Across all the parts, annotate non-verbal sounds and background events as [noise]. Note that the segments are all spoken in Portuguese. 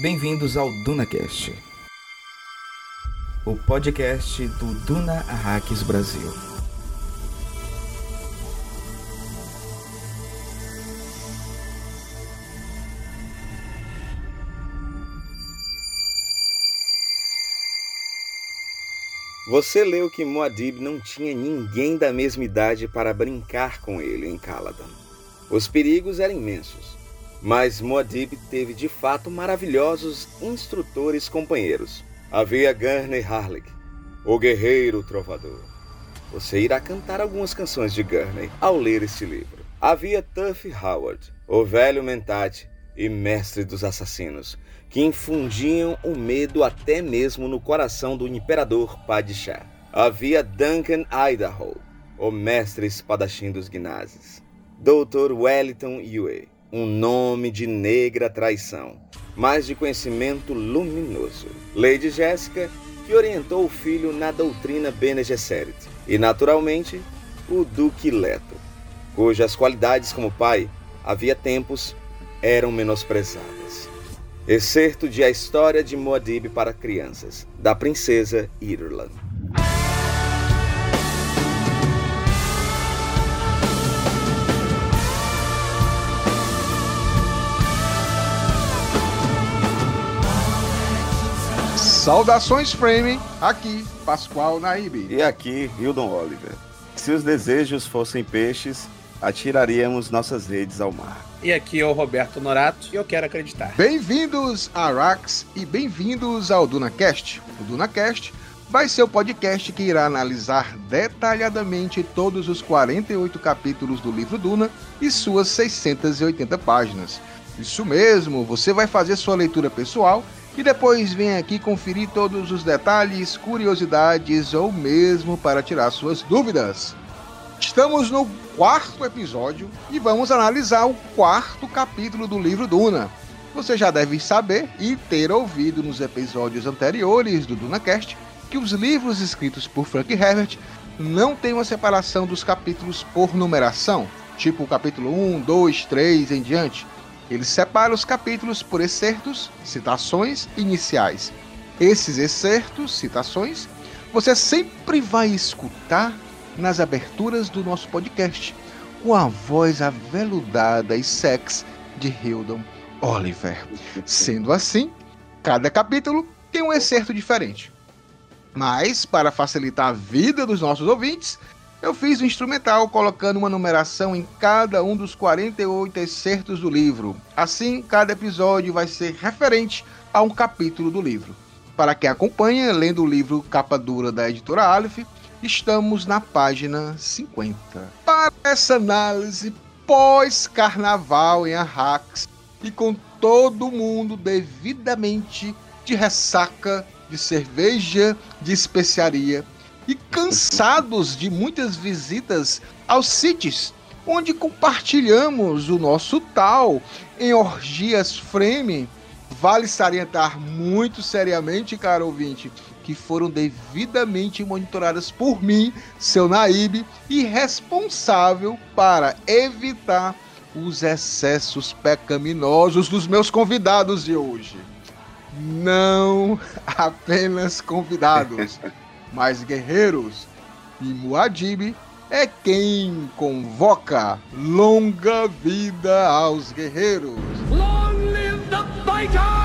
Bem-vindos ao DunaCast, o podcast do Duna Arrakis Brasil. Você leu que Muad'Dib não tinha ninguém da mesma idade para brincar com ele em Caladan. Os perigos eram imensos, mas Muad'Dib teve de fato maravilhosos instrutores companheiros. Havia Gurney Harlick, o guerreiro trovador. Você irá cantar algumas canções de Gurney ao ler este livro. Havia Tuff Howard, o velho Mentat e mestre dos assassinos, que infundiam o medo até mesmo no coração do imperador Padishah. Havia Duncan Idaho, o mestre espadachim dos Gnazes. Dr. Wellington Yue, um nome de negra traição, mas de conhecimento luminoso. Lady Jéssica, que orientou o filho na doutrina Bene Gesserit. E, naturalmente, o Duque Leto, cujas qualidades como pai, havia tempos, eram menosprezadas. Excerto de A História de Muad'Dib para Crianças, da Princesa Irulan. Saudações Frame, aqui Pascoal Naíbe. E aqui Hildon Oliver. Se os desejos fossem peixes, atiraríamos nossas redes ao mar. E aqui é o Roberto Norato e eu quero acreditar. Bem-vindos a Arax e bem-vindos ao DunaCast. O DunaCast vai ser o podcast que irá analisar detalhadamente todos os 48 capítulos do livro Duna e suas 680 páginas. Isso mesmo, você vai fazer sua leitura pessoal e depois vem aqui conferir todos os detalhes, curiosidades ou mesmo para tirar suas dúvidas. Estamos no quarto episódio e vamos analisar o quarto capítulo do livro Duna. Você já deve saber e ter ouvido nos episódios anteriores do DunaCast que os livros escritos por Frank Herbert não têm uma separação dos capítulos por numeração, tipo capítulo 1, 2, 3 em diante. Ele separa os capítulos por excertos, citações iniciais. Esses excertos, citações, você sempre vai escutar nas aberturas do nosso podcast, com a voz aveludada e sexy de Hildon Oliver. Sendo assim, cada capítulo tem um excerto diferente. Mas, para facilitar a vida dos nossos ouvintes, eu fiz o um instrumental colocando uma numeração em cada um dos 48 excertos do livro. Assim, cada episódio vai ser referente a um capítulo do livro. Para quem acompanha, lendo o livro Capa Dura da editora Aleph, estamos na página 50. Para essa análise pós-carnaval em Arrax e com todo mundo devidamente de ressaca de cerveja de especiaria e cansados de muitas visitas aos sítios onde compartilhamos o nosso tal em orgias frame, vale salientar muito seriamente, caro ouvinte, que foram devidamente monitoradas por mim, seu Naíbe, e responsável para evitar os excessos pecaminosos dos meus convidados de hoje. Não [laughs] apenas convidados, mas guerreiros. E Muad'Dib é quem convoca longa vida aos guerreiros. Long live the fighters!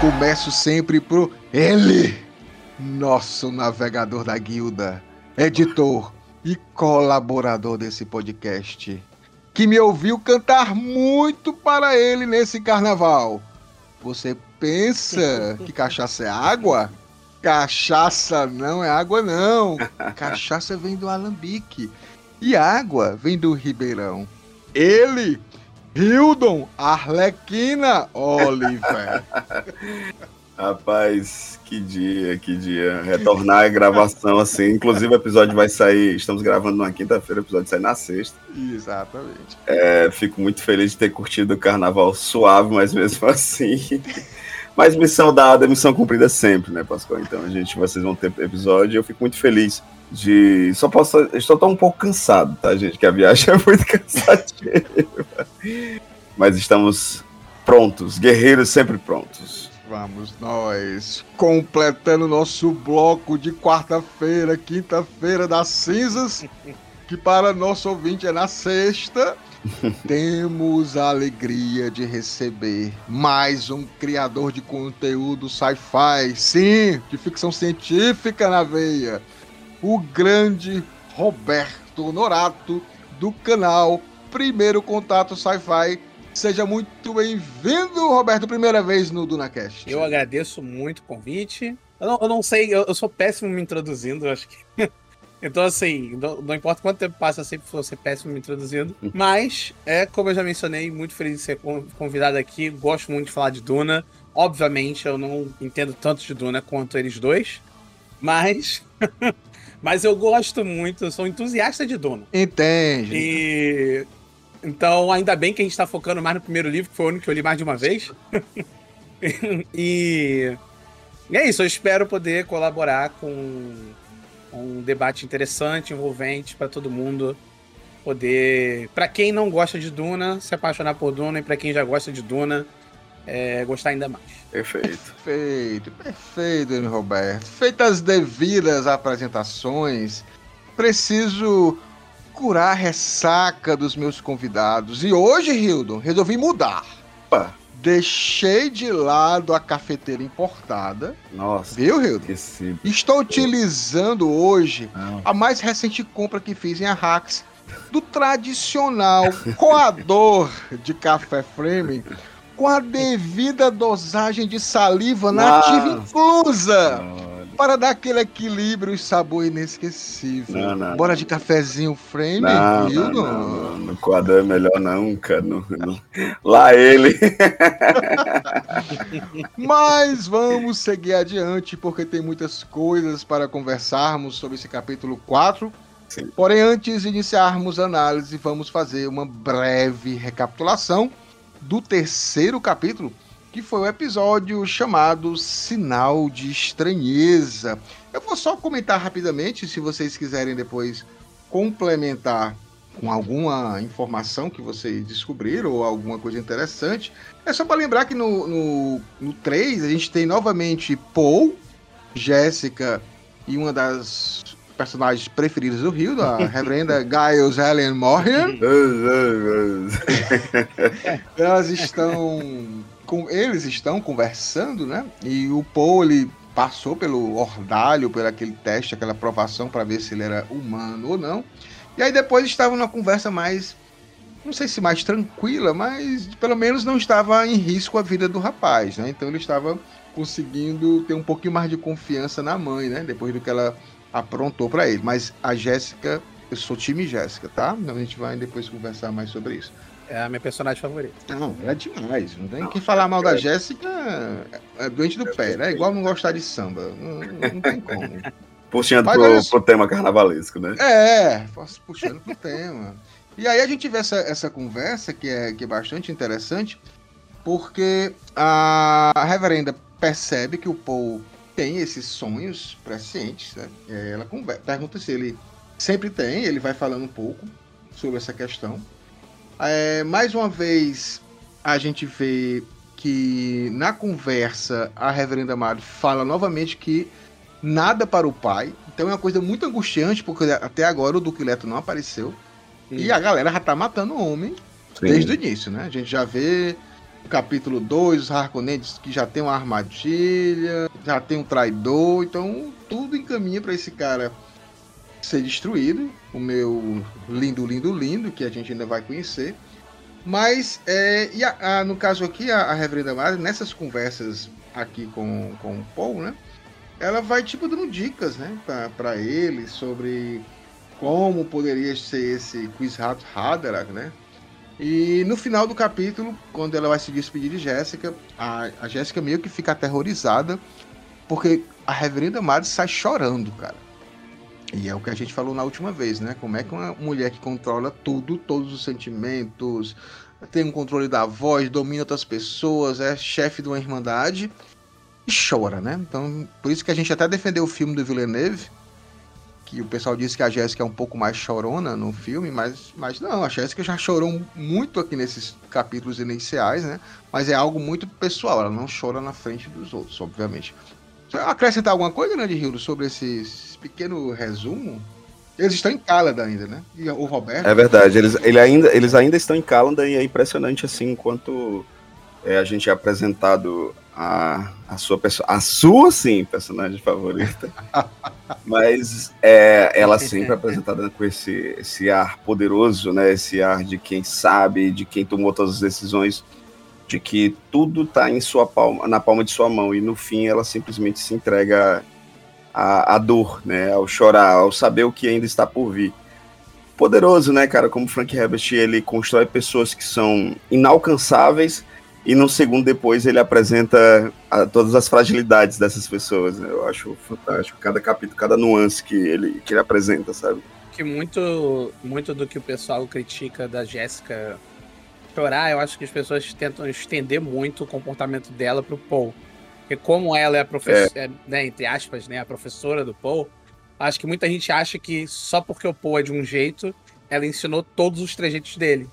Começo sempre por ele, nosso navegador da guilda, editor e colaborador desse podcast, que me ouviu cantar muito para ele nesse carnaval. Você pensa que cachaça é água? Cachaça não é água, não. [laughs] Cachaça vem do alambique. E água vem do ribeirão. Ele, Hildon Arlequina Oliver. [laughs] Rapaz, que dia, que dia. Retornar a gravação assim. Inclusive, o episódio vai sair. Estamos gravando na quinta-feira, o episódio sai na sexta. Exatamente. É, fico muito feliz de ter curtido o carnaval suave, mas mesmo [laughs] assim. Mas missão dada, missão cumprida sempre, né, Pascoal? Então, a gente, vocês vão ter episódio. Eu fico muito feliz de. Só posso. Estou tão um pouco cansado, tá, gente? Que a viagem [laughs] é muito cansativa. Mas estamos prontos, guerreiros sempre prontos. Vamos nós, completando nosso bloco de quarta-feira, quinta-feira das cinzas, que para nosso ouvinte é na sexta. [laughs] Temos a alegria de receber mais um criador de conteúdo sci-fi, sim, de ficção científica na veia, o grande Roberto Norato, do canal Primeiro Contato Sci-Fi. Seja muito bem-vindo, Roberto, primeira vez no DunaCast. Eu agradeço muito o convite. Eu não, eu não sei, eu, eu, sou péssimo me introduzindo, acho que. Então, assim, não, não, importa quanto tempo passa, eu sempre vou ser péssimo me introduzindo. [laughs] Mas, é como eu já mencionei, muito feliz de ser convidado aqui. Gosto muito de falar de Duna. Obviamente, eu não entendo tanto de Duna quanto eles dois. Mas. [laughs] Mas eu gosto muito, eu sou entusiasta de Duna. Entende. E. Então, ainda bem que a gente tá focando mais no primeiro livro, que foi o único que eu li mais de uma vez. [laughs] e. E é isso, eu espero poder colaborar com um debate interessante, envolvente para todo mundo poder, para quem não gosta de Duna, se apaixonar por Duna e para quem já gosta de Duna, é, gostar ainda mais. Perfeito. Perfeito, perfeito, Roberto. Feitas as devidas apresentações, preciso curar a ressaca dos meus convidados. E hoje, Hildon, resolvi mudar. Opa. Deixei de lado a cafeteira importada. Nossa. Viu, Hildon? Estou utilizando hoje Não. a mais recente compra que fiz em Arrax do tradicional coador de café Fleming com a devida dosagem de saliva nativa inclusa. Para dar aquele equilíbrio e sabor inesquecível. Não, não, Bora de cafezinho frame, não, viu? Não, não, no quadro é melhor nunca. No, no... Lá ele. [laughs] Mas vamos seguir adiante, porque tem muitas coisas para conversarmos sobre esse capítulo 4. Sim. Porém, antes de iniciarmos a análise, vamos fazer uma breve recapitulação do terceiro capítulo, que foi o episódio chamado Sinal de Estranheza. Eu vou só comentar rapidamente, se vocês quiserem depois complementar com alguma informação que vocês descobriram ou alguma coisa interessante. É só para lembrar que no, no, no 3 a gente tem novamente Paul, Jéssica e uma das personagens preferidos do Rio, a [laughs] reverenda Giles Helen Morgan. [laughs] Elas estão. Com, eles estão conversando, né? E o Paul ele passou pelo ordalho, por aquele teste, aquela aprovação para ver se ele era humano ou não. E aí depois estavam numa conversa mais. Não sei se mais tranquila, mas pelo menos não estava em risco a vida do rapaz, né? Então ele estava conseguindo ter um pouquinho mais de confiança na mãe, né? Depois do que ela aprontou para ele. Mas a Jéssica, eu sou time Jéssica, tá? Então a gente vai depois conversar mais sobre isso. É a minha personagem favorita. Não, é demais. Não tem que falar mal da Jéssica é doente do pé, né? Igual não gostar de samba. Não, não tem como. [laughs] Puxando pro, pro, tema carnavalesco, né? É, puxando pro tema. E aí a gente vê essa, essa conversa que é, que é bastante interessante, porque a, a reverenda percebe que o Paul tem esses sonhos prescientes. Né? Ela pergunta se ele sempre tem, ele vai falando um pouco sobre essa questão. É, mais uma vez, a gente vê que na conversa a reverenda Mari fala novamente que nada para o pai. Então é uma coisa muito angustiante, porque até agora o Duque Leto não apareceu. Sim. E a galera já tá matando o homem Sim. desde o início, né? A gente já vê capítulo 2, os Harkonnetes que já tem uma armadilha, já tem um traidor, então tudo encaminha para esse cara ser destruído. O meu lindo, lindo, lindo, que a gente ainda vai conhecer. Mas, é, e a, a, no caso aqui, a, a Reverenda Mari, nessas conversas aqui com, com o Paul, né? Ela vai, tipo, dando dicas, né? para ele sobre como poderia ser esse Quizhat Hadarak, né? E no final do capítulo, quando ela vai se despedir de Jéssica, a, a Jéssica meio que fica aterrorizada, porque a Reverenda Madre sai chorando, cara. E é o que a gente falou na última vez, né? Como é que uma mulher que controla tudo, todos os sentimentos, tem um controle da voz, domina outras pessoas, é chefe de uma irmandade e chora, né? Então, por isso que a gente até defendeu o filme do Villeneuve, que o pessoal disse que a Jéssica é um pouco mais chorona no filme, mas, mas não, a Jéssica já chorou muito aqui nesses capítulos iniciais, né? Mas é algo muito pessoal, ela não chora na frente dos outros, obviamente. Acrescentar alguma coisa, né, de Hildo, sobre esse, esse pequeno resumo? Eles estão em Cálada ainda, né? E o Roberto. É verdade, eles, ele ainda, eles ainda estão em Cálada e é impressionante assim enquanto é, a gente é apresentado a, a sua pessoa, a sua sim, personagem favorita. [laughs] Mas é, ela sempre é [laughs] apresentada com esse, esse ar poderoso, né? Esse ar de quem sabe, de quem tomou todas as decisões, de que tudo está em sua palma, na palma de sua mão e no fim ela simplesmente se entrega à, à dor, né? Ao chorar, ao saber o que ainda está por vir. Poderoso, né, cara? Como Frank Herbert ele constrói pessoas que são inalcançáveis e no segundo depois ele apresenta a, todas as fragilidades dessas pessoas. Né? Eu acho fantástico cada capítulo, cada nuance que ele, que ele apresenta, sabe? Que muito, muito do que o pessoal critica da Jéssica chorar, eu acho que as pessoas tentam estender muito o comportamento dela pro Paul. Porque como ela é a professora, é. né, entre aspas, né, a professora do Paul, acho que muita gente acha que só porque o Paul é de um jeito, ela ensinou todos os trejeitos dele.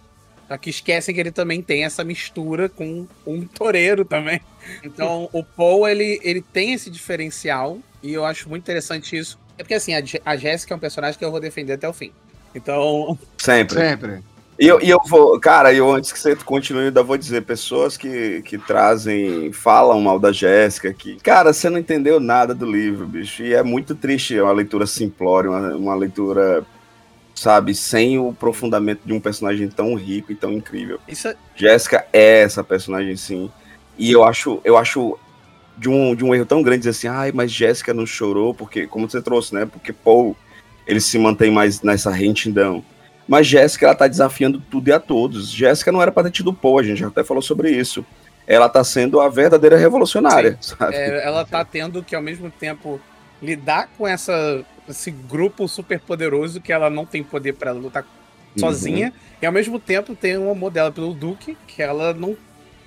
Só que esquecem que ele também tem essa mistura com um toureiro também. Então, o Paul, ele, ele tem esse diferencial, e eu acho muito interessante isso. É porque, assim, a, a Jéssica é um personagem que eu vou defender até o fim. Então. Sempre. Sempre. E eu, e eu vou, cara, eu antes que você continue, eu ainda vou dizer, pessoas que, que trazem, falam mal da Jéssica, que, cara, você não entendeu nada do livro, bicho, e é muito triste, é uma leitura simplória, uma, uma leitura sabe, sem o aprofundamento de um personagem tão rico e tão incrível. Isso é... Jéssica é essa personagem, sim. E eu acho, eu acho de um, de um erro tão grande dizer assim, ai, mas Jéssica não chorou, porque, como você trouxe, né? Porque Paul, ele se mantém mais nessa retidão. Mas Jéssica, ela tá desafiando tudo e a todos. Jéssica não era pra ter tido a gente já até falou sobre isso. Ela tá sendo a verdadeira revolucionária, Sim. sabe? É, ela tá tendo que, ao mesmo tempo, lidar com essa esse grupo super poderoso que ela não tem poder para lutar sozinha. Uhum. E ao mesmo tempo tem um amor dela pelo Duke, que ela não.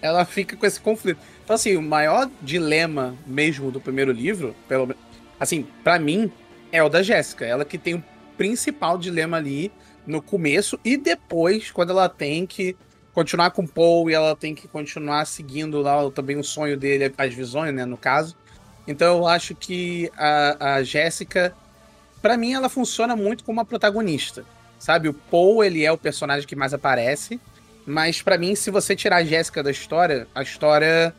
Ela fica com esse conflito. Então, assim, o maior dilema mesmo do primeiro livro, pelo assim, para mim, é o da Jéssica. Ela que tem o principal dilema ali no começo e depois, quando ela tem que continuar com o Paul e ela tem que continuar seguindo lá também o sonho dele, as visões, né, no caso. Então eu acho que a, a Jéssica para mim ela funciona muito como uma protagonista. Sabe, o Paul, ele é o personagem que mais aparece, mas para mim, se você tirar a Jéssica da história, a história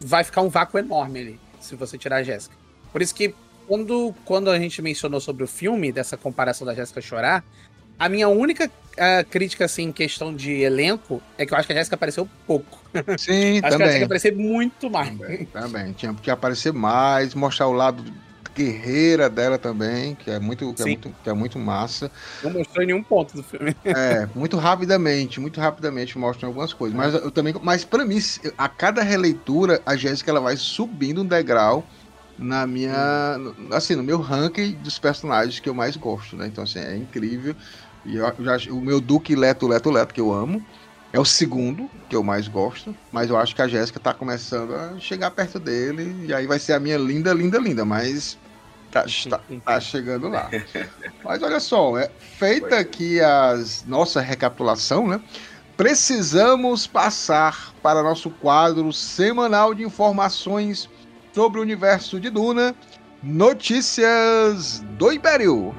vai ficar um vácuo enorme ali, se você tirar a Jéssica. Por isso que quando, quando a gente mencionou sobre o filme, dessa comparação da Jéssica chorar, a minha única uh, crítica, assim, em questão de elenco, é que eu acho que a Jéssica apareceu pouco. Sim, [laughs] acho também. que ela tinha que aparecer muito mais. Também, também. Tinha que aparecer mais, mostrar o lado guerreira dela também, que é muito, que é muito, que é muito massa. Não mostrou em nenhum ponto do filme. É, muito rapidamente, muito rapidamente mostram algumas coisas. Mas eu também, mas para mim, a cada releitura, a Jéssica ela vai subindo um degrau na minha, assim, no meu ranking dos personagens que eu mais gosto, né? Então assim, é incrível. E eu, já, o meu Duque Leto Leto Leto que eu amo é o segundo que eu mais gosto, mas eu acho que a Jéssica tá começando a chegar perto dele e aí vai ser a minha linda, linda, linda, mas tá, tá, tá chegando lá. [laughs] Mas olha só, é, feita aqui a nossa recapitulação, né? Precisamos passar para nosso quadro semanal de informações sobre o universo de Duna, Notícias do Império.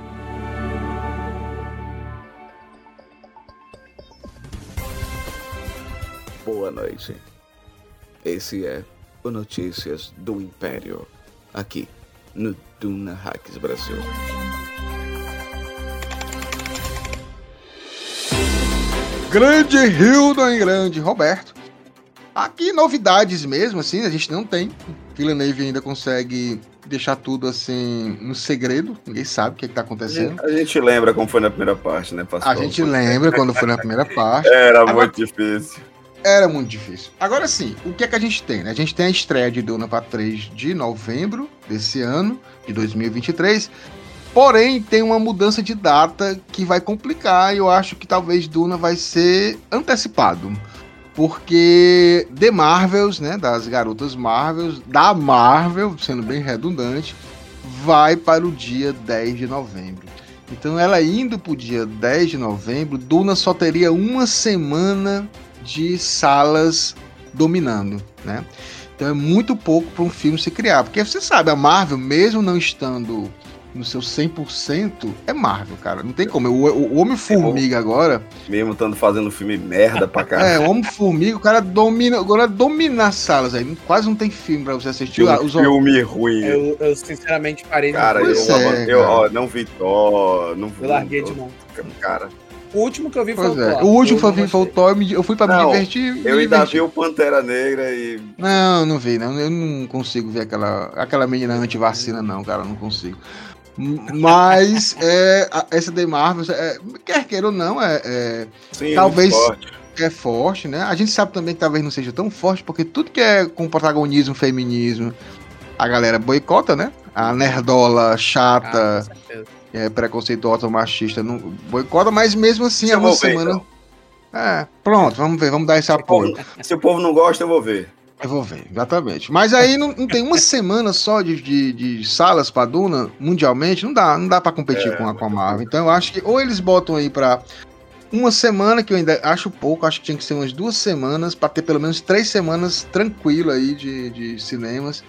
Boa noite. Esse é o Notícias do Império, aqui no Duna Hacks Brasil. Grande Hildon e grande Roberto. Aqui novidades mesmo, assim, a gente não tem. Villeneuve ainda consegue deixar tudo assim no segredo, ninguém sabe o que, é está acontecendo. A gente lembra como foi na primeira parte, né, pastor? A gente lembra quando foi na primeira [laughs] parte. Era Agora, muito difícil. Era muito difícil. Agora sim, o que é que a gente tem? Né? A gente tem a estreia de para 3 de novembro desse ano, de 2023. Porém, tem uma mudança de data que vai complicar e eu acho que talvez Duna vai ser antecipado. Porque The Marvels, né, das garotas Marvels, da Marvel, sendo bem redundante, vai para o dia 10 de novembro. Então, ela indo pro dia 10 de novembro, Duna só teria uma semana de salas dominando, né? Então é muito pouco para um filme se criar, porque você sabe, a Marvel, mesmo não estando no seu 100%, é Marvel, cara. Não tem como. O, o Homem-Formiga agora. Mesmo estando fazendo filme merda pra caralho. É, o Homem-Formiga, o cara domina. Agora domina as salas aí. Quase não tem filme pra você assistir. Filme, os... filme ruim. Eu, eu, sinceramente parei Cara, eu, é, eu, ó, não vi Thor, não vi. Eu larguei de mão. Cara. O último que eu vi foi o é. Thor. O último que eu vi foi o Thor, eu fui pra não, me divertir. Eu ainda vi o Pantera Negra e. Não, não vi, não. Eu não consigo ver aquela, aquela menina anti-vacina, não, cara. Não consigo. Mas [laughs] é, essa The Marvel, é, quer queira ou não, é, é Sim, talvez é forte. é forte, né? A gente sabe também que talvez não seja tão forte, porque tudo que é com protagonismo, feminismo, a galera boicota, né? A nerdola chata, ah, é, preconceituosa, machista, não boicota, mas mesmo assim, é uma semana. Ver, então. É, pronto, vamos ver, vamos dar esse apoio. Se o povo não gosta, eu vou ver. Eu vou ver, exatamente. Mas aí não, não tem uma semana só de, de, de salas para Duna, mundialmente, não dá, não dá para competir é, com, a, com a Marvel. Então eu acho que ou eles botam aí para uma semana, que eu ainda acho pouco, acho que tinha que ser umas duas semanas, para ter pelo menos três semanas tranquilo aí de, de cinemas,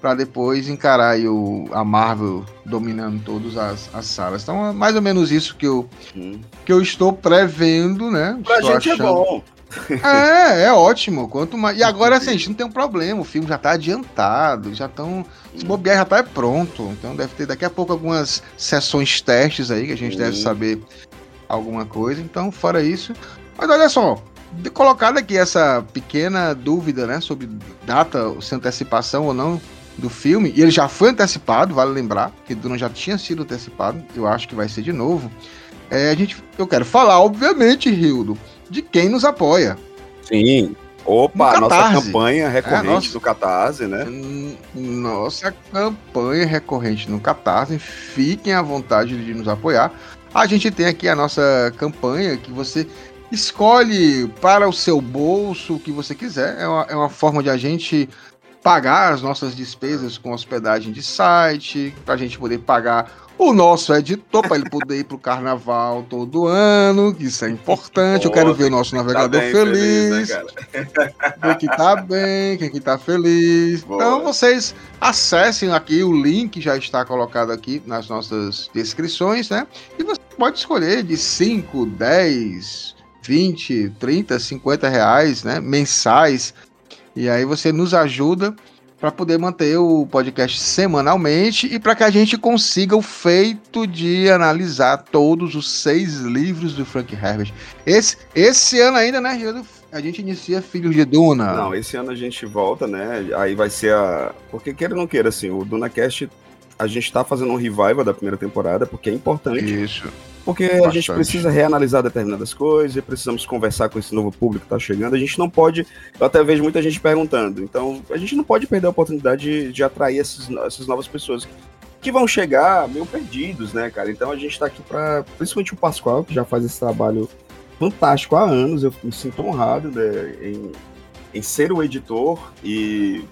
para depois encarar aí o, a Marvel dominando todas as, as salas. Então é mais ou menos isso que eu, hum. que eu estou prevendo, né? Pra estou gente é achando... é bom. É, é ótimo. Quanto mais... E agora, assim, a gente não tem um problema. O filme já tá adiantado, já estão. Se bobear já tá pronto. Então deve ter daqui a pouco algumas sessões testes aí que a gente uhum. deve saber alguma coisa. Então, fora isso. Mas olha só, colocado aqui essa pequena dúvida, né, sobre data, se antecipação ou não do filme, e ele já foi antecipado, vale lembrar, que Duna já tinha sido antecipado, eu acho que vai ser de novo. É, a gente, eu quero falar, obviamente, Rildo, de quem nos apoia. Sim. Opa, nossa campanha recorrente é, nossa, do Catarse, né? Nossa campanha recorrente no Catarse. Fiquem à vontade de nos apoiar. A gente tem aqui a nossa campanha que você escolhe para o seu bolso o que você quiser. É uma, é uma forma de a gente pagar as nossas despesas com hospedagem de site, para a gente poder pagar o nosso editor, para ele poder ir pro carnaval todo ano, que isso é importante. Pô, Eu quero ver o nosso navegador tá feliz. feliz né, quem que tá bem, quem que tá feliz. Boa. Então vocês acessem aqui, o link já está colocado aqui nas nossas descrições, né? E você pode escolher de 5, 10, 20, 30, 50 reais, né? Mensais. E aí você nos ajuda para poder manter o podcast semanalmente e para que a gente consiga o feito de analisar todos os seis livros do Frank Herbert. Esse, esse ano ainda, né, Gildo? A gente inicia Filhos de Duna. Não, esse ano a gente volta, né? Aí vai ser a. Porque queira ou não queira, assim, o DunaCast, a gente tá fazendo um revival da primeira temporada, porque é importante. Isso. Porque Bastante. a gente precisa reanalisar determinadas coisas, precisamos conversar com esse novo público que está chegando. A gente não pode. Eu até vejo muita gente perguntando. Então, a gente não pode perder a oportunidade de, de atrair esses, essas novas pessoas que vão chegar meio perdidos, né, cara? Então a gente está aqui para. Principalmente o Pascoal, que já faz esse trabalho fantástico há anos. Eu me sinto honrado né, em, em ser o editor e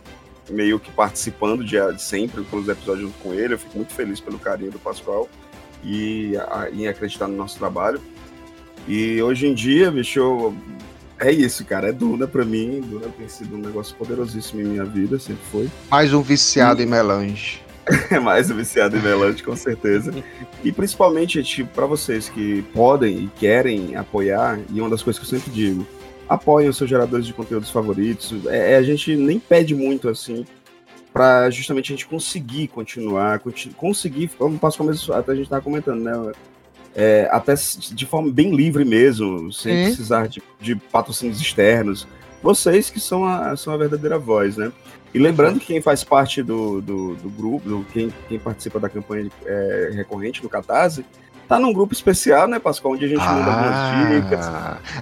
meio que participando de, de sempre pelos episódios junto com ele. Eu fico muito feliz pelo carinho do Pascoal e a, em acreditar no nosso trabalho. E hoje em dia, bicho, eu, é isso, cara. É Duna pra mim. Duna tem sido um negócio poderosíssimo em minha vida, sempre foi. Mais um viciado e... em melange. [laughs] mais um viciado em melange, com certeza. e principalmente, tipo, para vocês que podem e querem apoiar, e uma das coisas que eu sempre digo, apoiem os seus geradores de conteúdos favoritos. É, é a gente nem pede muito assim para justamente a gente conseguir continuar, conseguir, como passo começo, até a gente estava comentando, né? É, até de forma bem livre mesmo, sem precisar de, de, patrocínios externos. Vocês que são a, são a verdadeira voz, né? E lembrando que quem faz parte do, do, do grupo, do, quem, quem participa da campanha é, recorrente no Catarse, tá num grupo especial, né, Pascoal? Onde a gente ah, manda algumas dicas.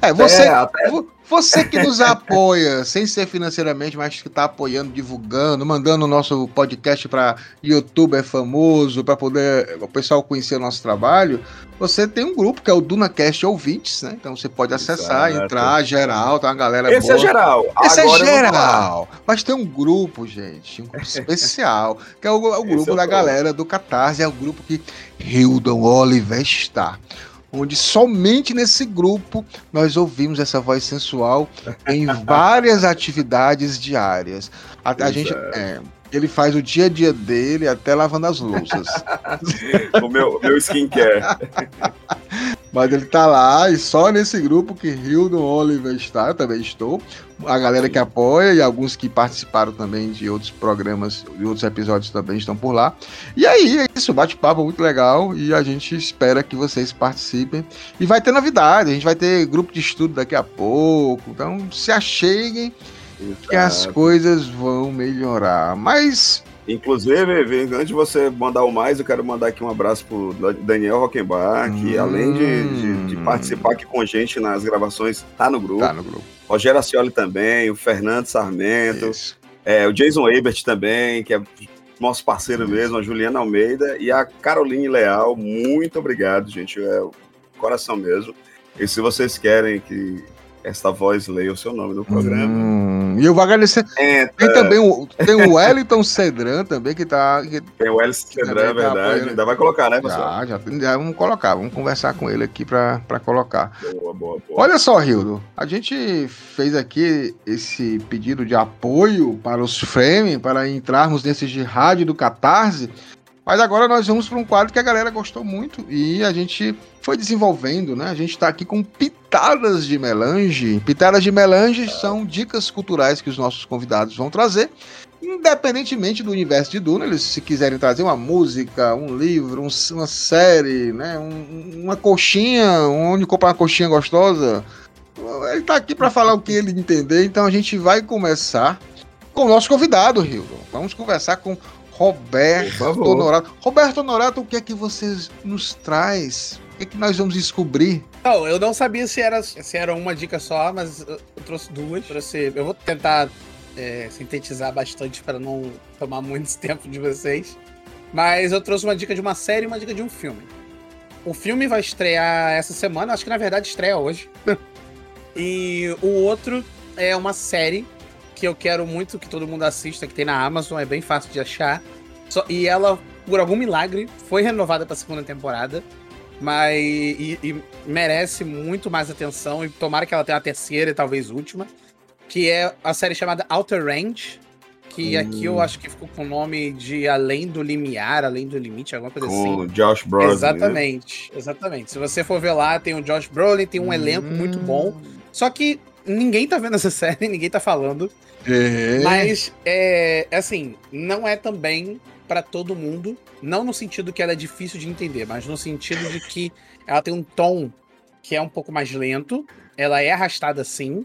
É, você, é, até... Você que nos apoia, sem ser financeiramente, mas que está apoiando, divulgando, mandando o nosso podcast para YouTube é famoso, para poder o pessoal conhecer o nosso trabalho, você tem um grupo que é o DunaCast Ouvintes, né? Então você pode acessar, Exato. entrar, geral, tá uma galera Esse é boa. é geral. Esse Agora é geral. Mas tem um grupo, gente, um grupo [laughs] especial, que é o, o grupo é da galera do Catarse, é o grupo que Hildon Oliver está onde somente nesse grupo nós ouvimos essa voz sensual em [laughs] várias atividades diárias. A, a gente. É, ele faz o dia a dia dele até lavando as louças. [laughs] o meu, meu skincare. [laughs] Mas ele tá lá e só nesse grupo que Hildon Oliver está, eu também estou. A galera que apoia e alguns que participaram também de outros programas, de outros episódios também estão por lá. E aí, é isso, bate-papo muito legal e a gente espera que vocês participem. E vai ter novidade, a gente vai ter grupo de estudo daqui a pouco. Então se acheguem que as coisas vão melhorar. Mas Inclusive, antes de você mandar o mais, eu quero mandar aqui um abraço pro Daniel Rockenbach, que hum. além de, de, de, participar aqui com a gente nas gravações, tá no grupo. Tá no grupo. Rogério Acioli também, o Fernando Sarmento, é, o Jason Ebert também, que é nosso parceiro Isso. mesmo, a Juliana Almeida e a Caroline Leal. Muito obrigado, gente. É coração mesmo. E se vocês querem que essa voz leia o seu nome no programa. Hum, e eu vou agradecer. É, tem também o, tem o Wellington Cedran também, que tá. Que, tem o Wellington Cedran, é verdade. Tá Ainda vai colocar, né, pessoal? Já, já, já, vamos colocar, vamos conversar com ele aqui para colocar. Boa, boa, boa. Olha só, Rildo, a gente fez aqui esse pedido de apoio para os Frame, para entrarmos nesse de rádio do Catarse. Mas agora nós vamos para um quadro que a galera gostou muito e a gente foi desenvolvendo, né? A gente está aqui com pitadas de melange. Pitadas de melange são dicas culturais que os nossos convidados vão trazer. Independentemente do universo de Duna, eles se quiserem trazer uma música, um livro, um, uma série, né? Um, uma coxinha, onde comprar uma coxinha gostosa, ele está aqui para falar o que ele entender. Então a gente vai começar com o nosso convidado, Rio. Vamos conversar com Roberto Honorato. Roberto Honorato, o que é que você nos traz? Que é que nós vamos descobrir? Não, eu não sabia se era, se era uma dica só, mas eu trouxe duas. Trouxe, eu vou tentar é, sintetizar bastante para não tomar muito tempo de vocês. Mas eu trouxe uma dica de uma série e uma dica de um filme. O filme vai estrear essa semana, acho que na verdade estreia hoje. [laughs] e o outro é uma série que eu quero muito que todo mundo assista, que tem na Amazon, é bem fácil de achar. Só, e ela, por algum milagre, foi renovada para a segunda temporada. Mas e, e, merece muito mais atenção. E tomara que ela tenha a terceira e talvez última. Que é a série chamada Outer Range. Que hum. aqui eu acho que ficou com o nome de Além do Limiar, Além do Limite, alguma coisa com assim. Com Josh Brolin. Né? Exatamente, né? exatamente. Se você for ver lá, tem o Josh Brolin, tem um hum. elenco muito bom. Só que ninguém tá vendo essa [laughs] série, ninguém tá falando. É. Mas, é, assim, não é também para todo mundo. Não no sentido que ela é difícil de entender, mas no sentido de que ela tem um tom que é um pouco mais lento. Ela é arrastada sim.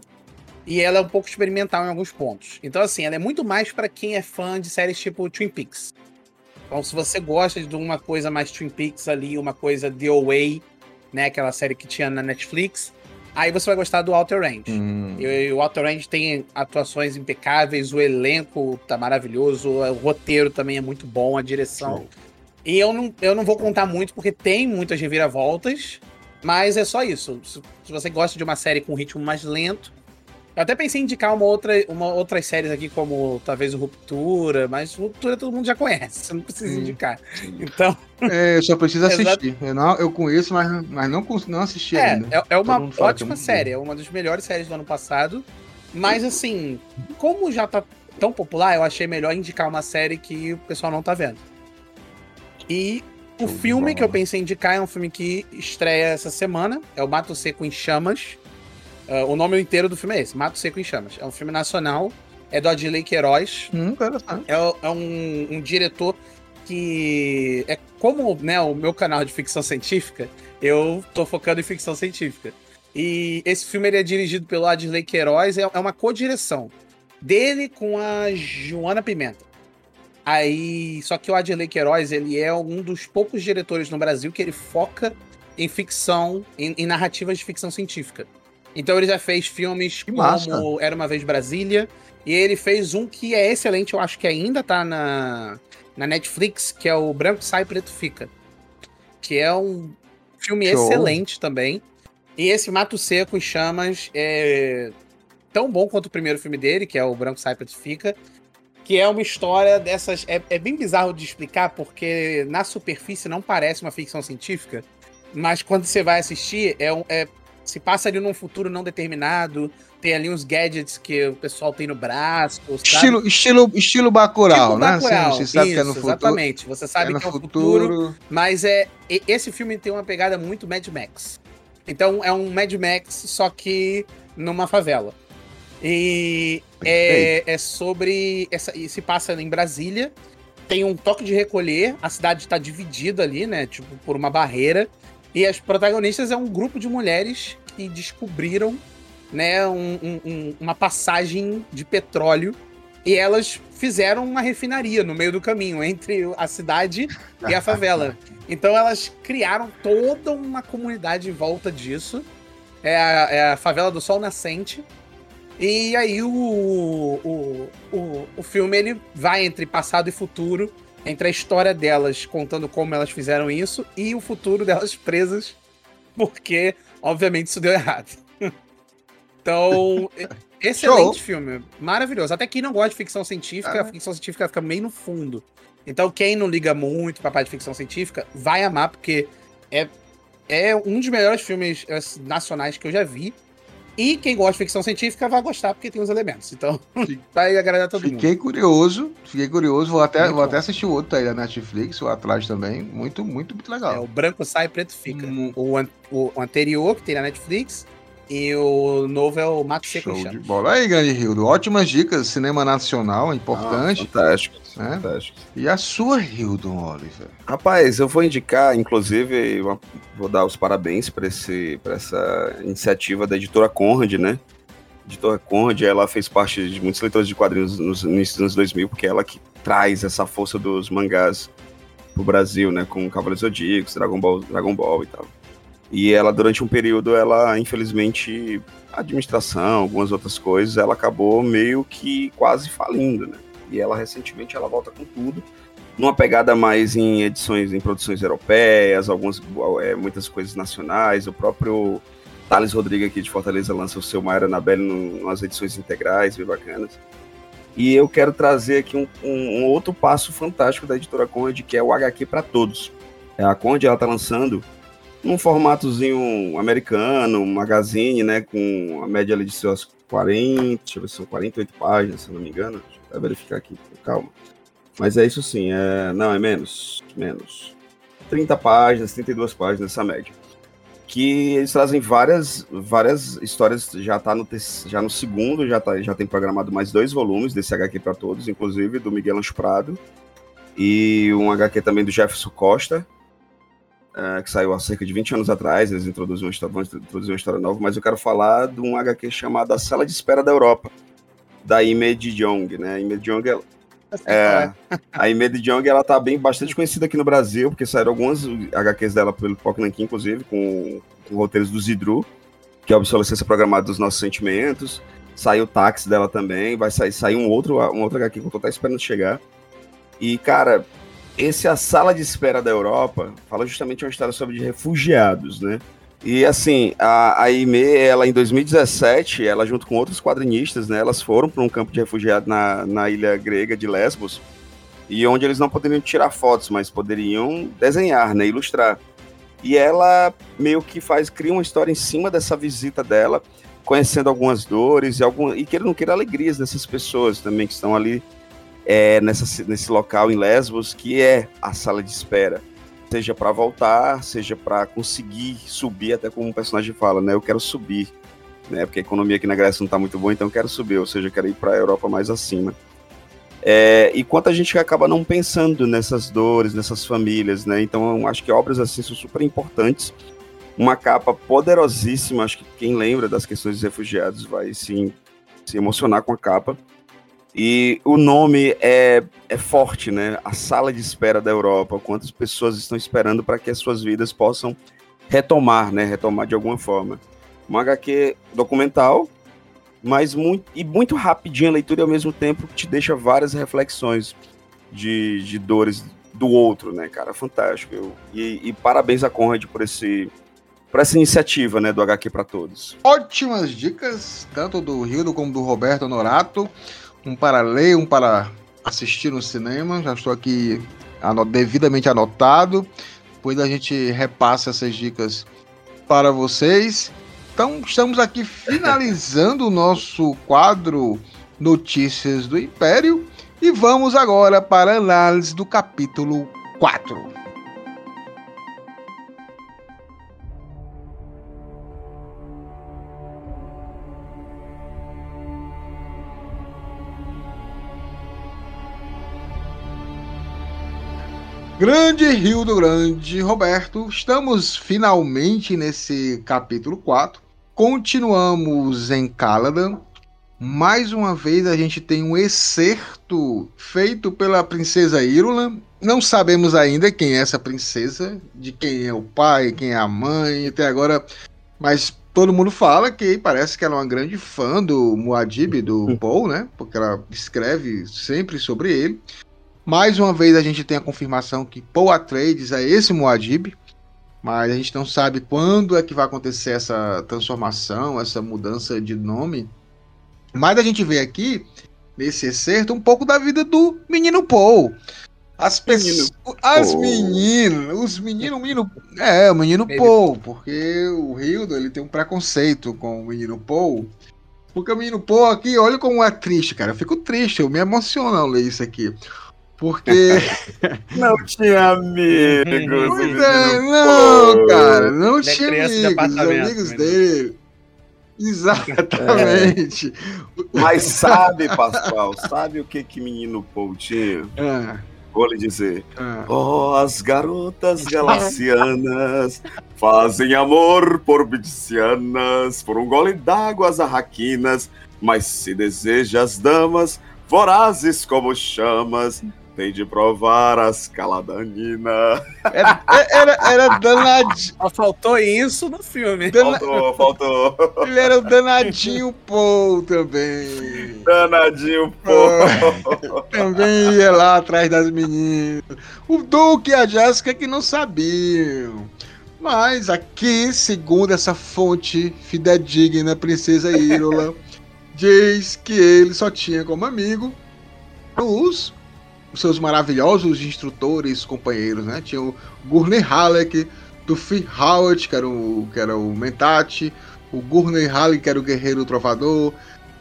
E ela é um pouco experimental em alguns pontos. Então, assim, ela é muito mais para quem é fã de séries tipo Twin Peaks. Então, se você gosta de uma coisa mais Twin Peaks ali, uma coisa The Away, né? Aquela série que tinha na Netflix, Aí você vai gostar do Outer Range. Hum. E, o Outer Range tem atuações impecáveis, o elenco tá maravilhoso, o roteiro também é muito bom, a direção. Show. E eu não, eu não vou contar muito porque tem muitas reviravoltas, mas é só isso. Se, se você gosta de uma série com ritmo mais lento, eu até pensei em indicar uma outra, uma outras séries aqui, como talvez o Ruptura, mas Ruptura todo mundo já conhece, você não precisa Sim. indicar. Então. É, eu só preciso [laughs] assistir. eu, não, eu conheço, mas, mas não, não assisti é, ainda. É, é uma ótima é série, é uma das melhores séries do ano passado. Mas assim, como já tá tão popular, eu achei melhor indicar uma série que o pessoal não tá vendo. E o filme que eu pensei em indicar é um filme que estreia essa semana, é o Mato Seco em Chamas. Uh, o nome inteiro do filme é esse, Mato Seco em Chamas. É um filme nacional, é do Adilei Queiroz. Hum, é, é um, um, diretor que é como né, o meu canal de ficção científica, eu tô focando em ficção científica. E esse filme ele é dirigido pelo Adilei Queiroz, é, é uma co-direção dele com a Joana Pimenta. Aí, só que o Adilei Queiroz, ele é um dos poucos diretores no Brasil que ele foca em ficção, em, em narrativas de ficção científica. Então ele já fez filmes Que como massa. Era Uma Vez Brasília. E ele fez um que é excelente, eu acho que ainda tá na, na Netflix, que é o Branco Sai Preto Fica. Que é um filme Show. excelente também. E esse Mato Seco em Chamas é tão bom quanto o primeiro filme dele, que é o Branco Sai Preto Fica. Que é uma história dessas. É, é bem bizarro de explicar, porque na superfície não parece uma ficção científica. Mas quando você vai assistir, é, um- é- se passa ali num futuro não determinado. Tem ali uns gadgets que o pessoal tem no braço. sabe? Estilo, estilo, estilo Bacurau, Tipo né? Bacurau, Assim, você sabe que é no isso, futuro. Exatamente. Você sabe é que é o futuro, futuro. mas é esse filme tem uma pegada muito Mad Max. Então é um Mad Max só que numa favela. E é, é sobre essa e se passa em Brasília. Tem um toque de recolher, a cidade está dividida ali, né, tipo por uma barreira. E as protagonistas é um grupo de mulheres que descobriram, né, um- um- um- uma passagem de petróleo e elas fizeram uma refinaria no meio do caminho entre a cidade e a favela. [laughs] Então elas criaram toda uma comunidade em volta disso. É a, é a favela do Sol Nascente. E aí o, o, o, o filme ele vai entre passado e futuro, entre a história delas contando como elas fizeram isso e o futuro delas presas, porque obviamente isso deu errado. [laughs] Então, excelente Show. filme, maravilhoso. Até quem não gosta de ficção científica, Ah. a ficção científica fica meio no fundo. Então, quem não liga muito pra parte de ficção científica, vai amar, porque é, é um dos melhores filmes eh, nacionais que eu já vi. E quem gosta de ficção científica vai gostar, porque tem os elementos. Então, [laughs] vai agradar todo mundo. Fiquei curioso, fiquei curioso. Vou até, Muito vou bom. até assistir o outro aí da Netflix, o atrás também. Muito, muito, muito É, legal. o branco sai, preto fica. Hum. O, an- o anterior, que tem na Netflix, e o novo é o Mato Seco Show de bola. Aí, grande Rildo. Ótimas dicas. Cinema nacional, é Ah, importante. fantástico, né? fantástico. E a sua, Hildon Oliver? Rapaz, eu vou indicar, inclusive, uma- vou dar os parabéns para essa iniciativa da editora Conrad, né? A editora Conrad, ela fez parte de muitos leitores de quadrinhos nos inícios dos anos 2000, porque é ela que traz essa força dos mangás pro Brasil, né? Com Cavaleiros Zodíacos, Dragon Ball, Dragon Ball e tal. E ela, durante um período, ela, infelizmente, a administração, algumas outras coisas, ela acabou meio que quase falindo, né? E ela, recentemente, ela volta com tudo numa pegada mais em edições, em produções europeias, algumas, é, muitas coisas nacionais. O próprio Thales Rodrigues aqui de Fortaleza lança o seu Maia Anabelle umas edições integrais, bem bacanas. E eu quero trazer aqui um, um- um outro passo fantástico da editora Conde, que é o HQ para todos. É, A Conde ela tá lançando num formatozinho americano, um magazine, né, com a média ali de seus 40, deixa eu ver são 48 páginas, se não me engano. Até verificar aqui, calma. Mas é isso sim, é... não, é menos, menos. 30 páginas, 32 páginas, essa média. Que eles trazem várias, várias histórias, já tá no, já no segundo, já, tá, já tem programado mais dois volumes desse HQ para todos, inclusive do Miguel Ancho Prado, e um HQ também do Jefferson Costa, eh, que saiu há cerca de 20 anos atrás, eles introduzem uma história, vão introduzir uma história nova, mas eu quero falar de um HQ chamado A Sala de Espera da Europa, da Ime de Jong, né? Ime de Jong é, é, a Ime de Jong, ela tá bem bastante conhecida aqui no Brasil, porque saíram algumas HQs dela pelo Poc Nankin, inclusive, com, com roteiros do Zidru, que é a obsolescência programada dos nossos sentimentos. Saiu o táxi dela também, vai sair, sair um outro, um outro HQ que eu tô até esperando chegar. E, cara, esse é A Sala de Espera da Europa fala justamente uma história sobre refugiados, né? E assim, a, a Ime, ela em 2017, ela junto com outros quadrinistas, né, elas foram para um campo de refugiados na, na ilha grega de Lesbos, e onde eles não poderiam tirar fotos, mas poderiam desenhar, né, ilustrar. E ela meio que faz, cria uma história em cima dessa visita dela, conhecendo algumas dores e, algum, e queira não queira alegrias dessas pessoas também que estão ali é, nessa, nesse local em Lesbos, que é a sala de espera seja para voltar, seja para conseguir subir, até como o personagem fala, né? Eu quero subir, né? Porque a economia aqui na Grécia não está muito boa, então eu quero subir, ou seja, eu quero ir para a Europa mais acima. É, e quanta gente acaba não pensando nessas dores, nessas famílias, né? Então acho que obras assim são super importantes. Uma capa poderosíssima, acho que quem lembra das questões dos refugiados vai sim se emocionar com a capa. E o nome é, é forte, né? A sala de espera da Europa. Quantas pessoas estão esperando para que as suas vidas possam retomar, né? Retomar de alguma forma. Uma HQ documental, mas muito, e muito rapidinha a leitura e ao mesmo tempo te deixa várias reflexões de, de dores do outro, né, cara? Fantástico. Eu, e, e parabéns a Conrad por esse por essa iniciativa, né, do HQ para todos. Ótimas dicas, tanto do Rildo como do Roberto Norato. Um para ler, um para assistir no cinema. Já estou aqui devidamente anotado. Depois a gente repassa essas dicas para vocês. Então, estamos aqui finalizando o nosso quadro Notícias do Império e vamos agora para a análise do capítulo 4. Grande Rio do Grande, Roberto, estamos finalmente nesse capítulo 4. Continuamos em Caladan. Mais uma vez a gente tem um excerto feito pela princesa Irula. Não sabemos ainda quem é essa princesa, de quem é o pai, quem é a mãe, até agora. Mas todo mundo fala que parece que ela é uma grande fã do Muad'Dib, do Paul, né? Porque ela escreve sempre sobre ele. Mais uma vez a gente tem a confirmação que Paul Atreides é esse Muad'Dib, mas a gente não sabe quando é que vai acontecer essa transformação, essa mudança de nome. Mas a gente vê aqui, nesse excerto, um pouco da vida do menino Paul. As pessoas. As meninas. Os meninos. Menino, é, o menino Paul. Porque o Hildo ele tem um preconceito com o menino Paul. Porque o menino Paul aqui, olha como é triste, cara. Eu fico triste, eu me emociono ao ler isso aqui. Porque. [laughs] não tinha amigos. É, não, cara, não Ele é tinha é amigos. Os amigos dele. Exatamente. É. Mas sabe, Pascoal, sabe o que que menino Paul tinha? É. Vou lhe dizer. É. Oh, as garotas galacianas fazem amor por bidicianas, por um gole d'água as arraquinas, mas se deseja as damas, vorazes como chamas, tem de provar as caladaninas. Era, era, era danadinho. Faltou isso no filme. Dana... Faltou, faltou. Ele era o danadinho Paul também. Danadinho Paul. também ia lá atrás das meninas. O Duke e a Jéssica que não sabiam. Mas aqui, segundo essa fonte fidedigna, Princesa Irola, diz que ele só tinha como amigo os os seus maravilhosos instrutores, companheiros, né? Tinha o Gurney Halleck, Phil Howard, que era o, que era o Mentat, o Gurney Halleck, que era o guerreiro trovador,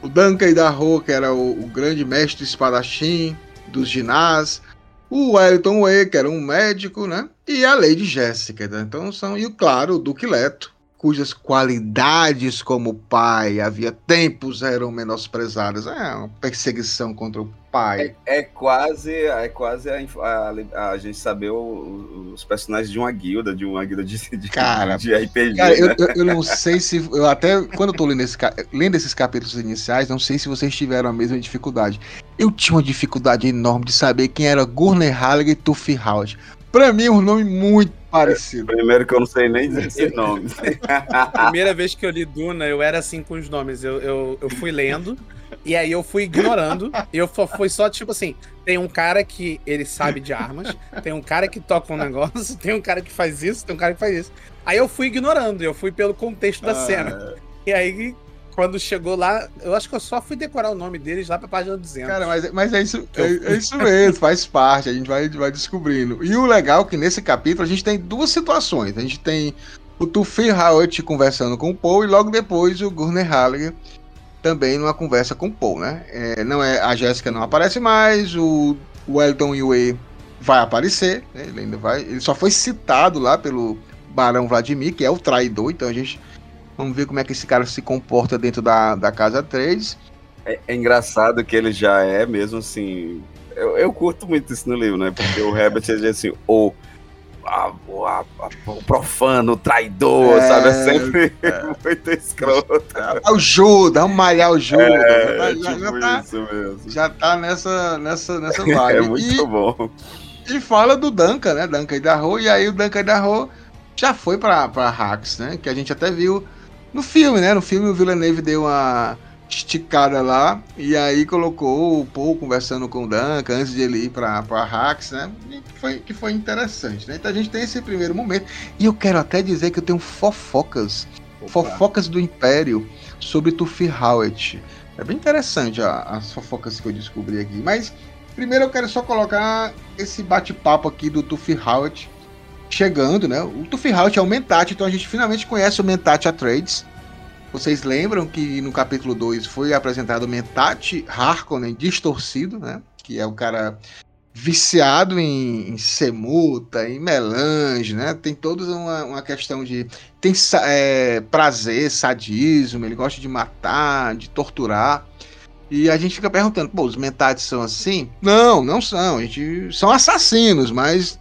o Duncan Idaho, que era o, o, grande mestre espadachim dos ginás, o Wellington Way, que era um médico, né? E a Lady Jéssica, né? Então são, e claro, o Duque Leto, cujas qualidades como pai havia tempos eram menosprezadas. É uma perseguição contra o pai. É, é quase, é quase a, a, a gente saber o, os personagens de uma guilda, de uma guilda de, de, cara, de RPG. Cara, né? eu, eu, não sei se. Eu até quando eu tô lendo, esse, lendo esses capítulos iniciais, não sei se vocês tiveram a mesma dificuldade. Eu tinha uma dificuldade enorme de saber quem era Gurney Halligan e Tuffy Howard. Pra mim, é um nome muito parecido. Primeiro que eu não sei nem dizer esse [laughs] nome. Primeira vez que eu li Duna, eu era assim com os nomes. Eu, eu, eu fui lendo, e aí eu fui ignorando. E eu fui só tipo assim: tem um cara que ele sabe de armas, tem um cara que toca um negócio, [laughs] tem um cara que faz isso, tem um cara que faz isso. Aí eu fui ignorando, eu fui pelo contexto da ah, cena. E aí quando chegou lá, eu acho que eu só fui decorar o nome deles lá pra página 200. Cara, mas, mas é, isso, é, é, isso mesmo, faz parte, a gente vai, vai descobrindo. E o legal é que nesse capítulo a gente tem duas situações. A gente tem o Tufi Howard conversando com o Paul e logo depois o Gurney Halligan também numa conversa com o Paul, né? É, não é, a Jéssica não aparece mais, o Wellington Yue vai aparecer, né? ele ainda vai, ele só foi citado lá pelo Barão Vladimir, que é o traidor, então a gente Vamos ver como é que esse cara se comporta dentro da, da casa 3. É, é engraçado que ele já é mesmo assim. Eu, eu curto muito isso no livro, né? Porque o Herbert é assim, o, a, a, a, o profano, o traidor, é, sabe? É sempre é. [laughs] muito escroto. É o Judas, vamos malhar o Judas. É, já, tipo já, tá, isso mesmo. Já tá nessa, nessa, nessa [laughs] vibe. É muito e, bom. E fala do Duncan, né? Duncan Idaho, e aí o Duncan Idaho já foi pra, pra Hacks, né? Que a gente até viu no filme, né? No filme o Villeneuve deu uma esticada lá e aí colocou o Paul conversando com o Duncan antes de ele ir para para Hax, né? Que foi, que foi interessante, né? Então a gente tem esse primeiro momento e eu quero até dizer que eu tenho fofocas, Opa. fofocas do Império sobre Tufi Howard. É bem interessante a, as fofocas que eu descobri aqui, mas primeiro eu quero só colocar esse bate-papo aqui do Tufi Howard chegando, né? O Tufi Howard é o Mentat, então a gente finalmente conhece o Mentat Trades vocês lembram que no capítulo 2 foi apresentado o Mentat Harkonnen distorcido, né? Que é o cara viciado em, em semuta, em melange, né? Tem toda uma, uma questão de. Tem é, prazer, sadismo, ele gosta de matar, de torturar. E a gente fica perguntando, pô, os mentats são assim? Não, não são. A gente são assassinos, mas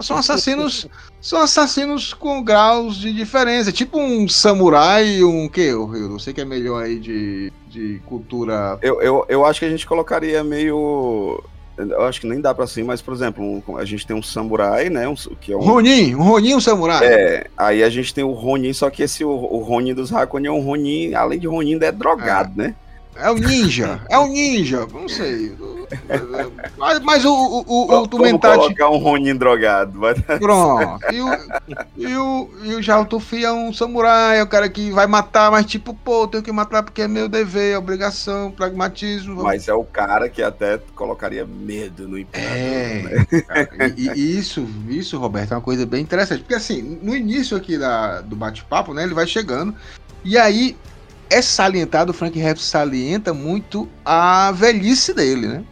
são assassinos são assassinos com graus de diferença. Tipo um samurai e um que? Eu não sei que é melhor aí de, de cultura. Eu, eu, eu acho que a gente colocaria meio. Eu acho que nem dá pra assim, mas, por exemplo, um, a gente tem um samurai, né? Um, que é um... Ronin, um Ronin um samurai. É, aí a gente tem o Ronin, só que esse, o, o Ronin dos Hakoni é um Ronin, além de Ronin, ainda é drogado, é. né? É o ninja, é o ninja, não sei. Mas, mas o, o, o, o Tumentati. colocar um Ronin drogado. Vai Pronto. E o, e o, e o Jaltufi é um samurai, é o cara que vai matar, mas tipo, pô, tenho que matar porque é meu dever, obrigação, pragmatismo. Mas é o cara que até colocaria medo no imperador. É. Né? E, e, isso, isso, Roberto, é uma coisa bem interessante. Porque assim, no início aqui da, do bate-papo, né, ele vai chegando. E aí é salientado, o Frank Harris salienta muito a velhice dele, né?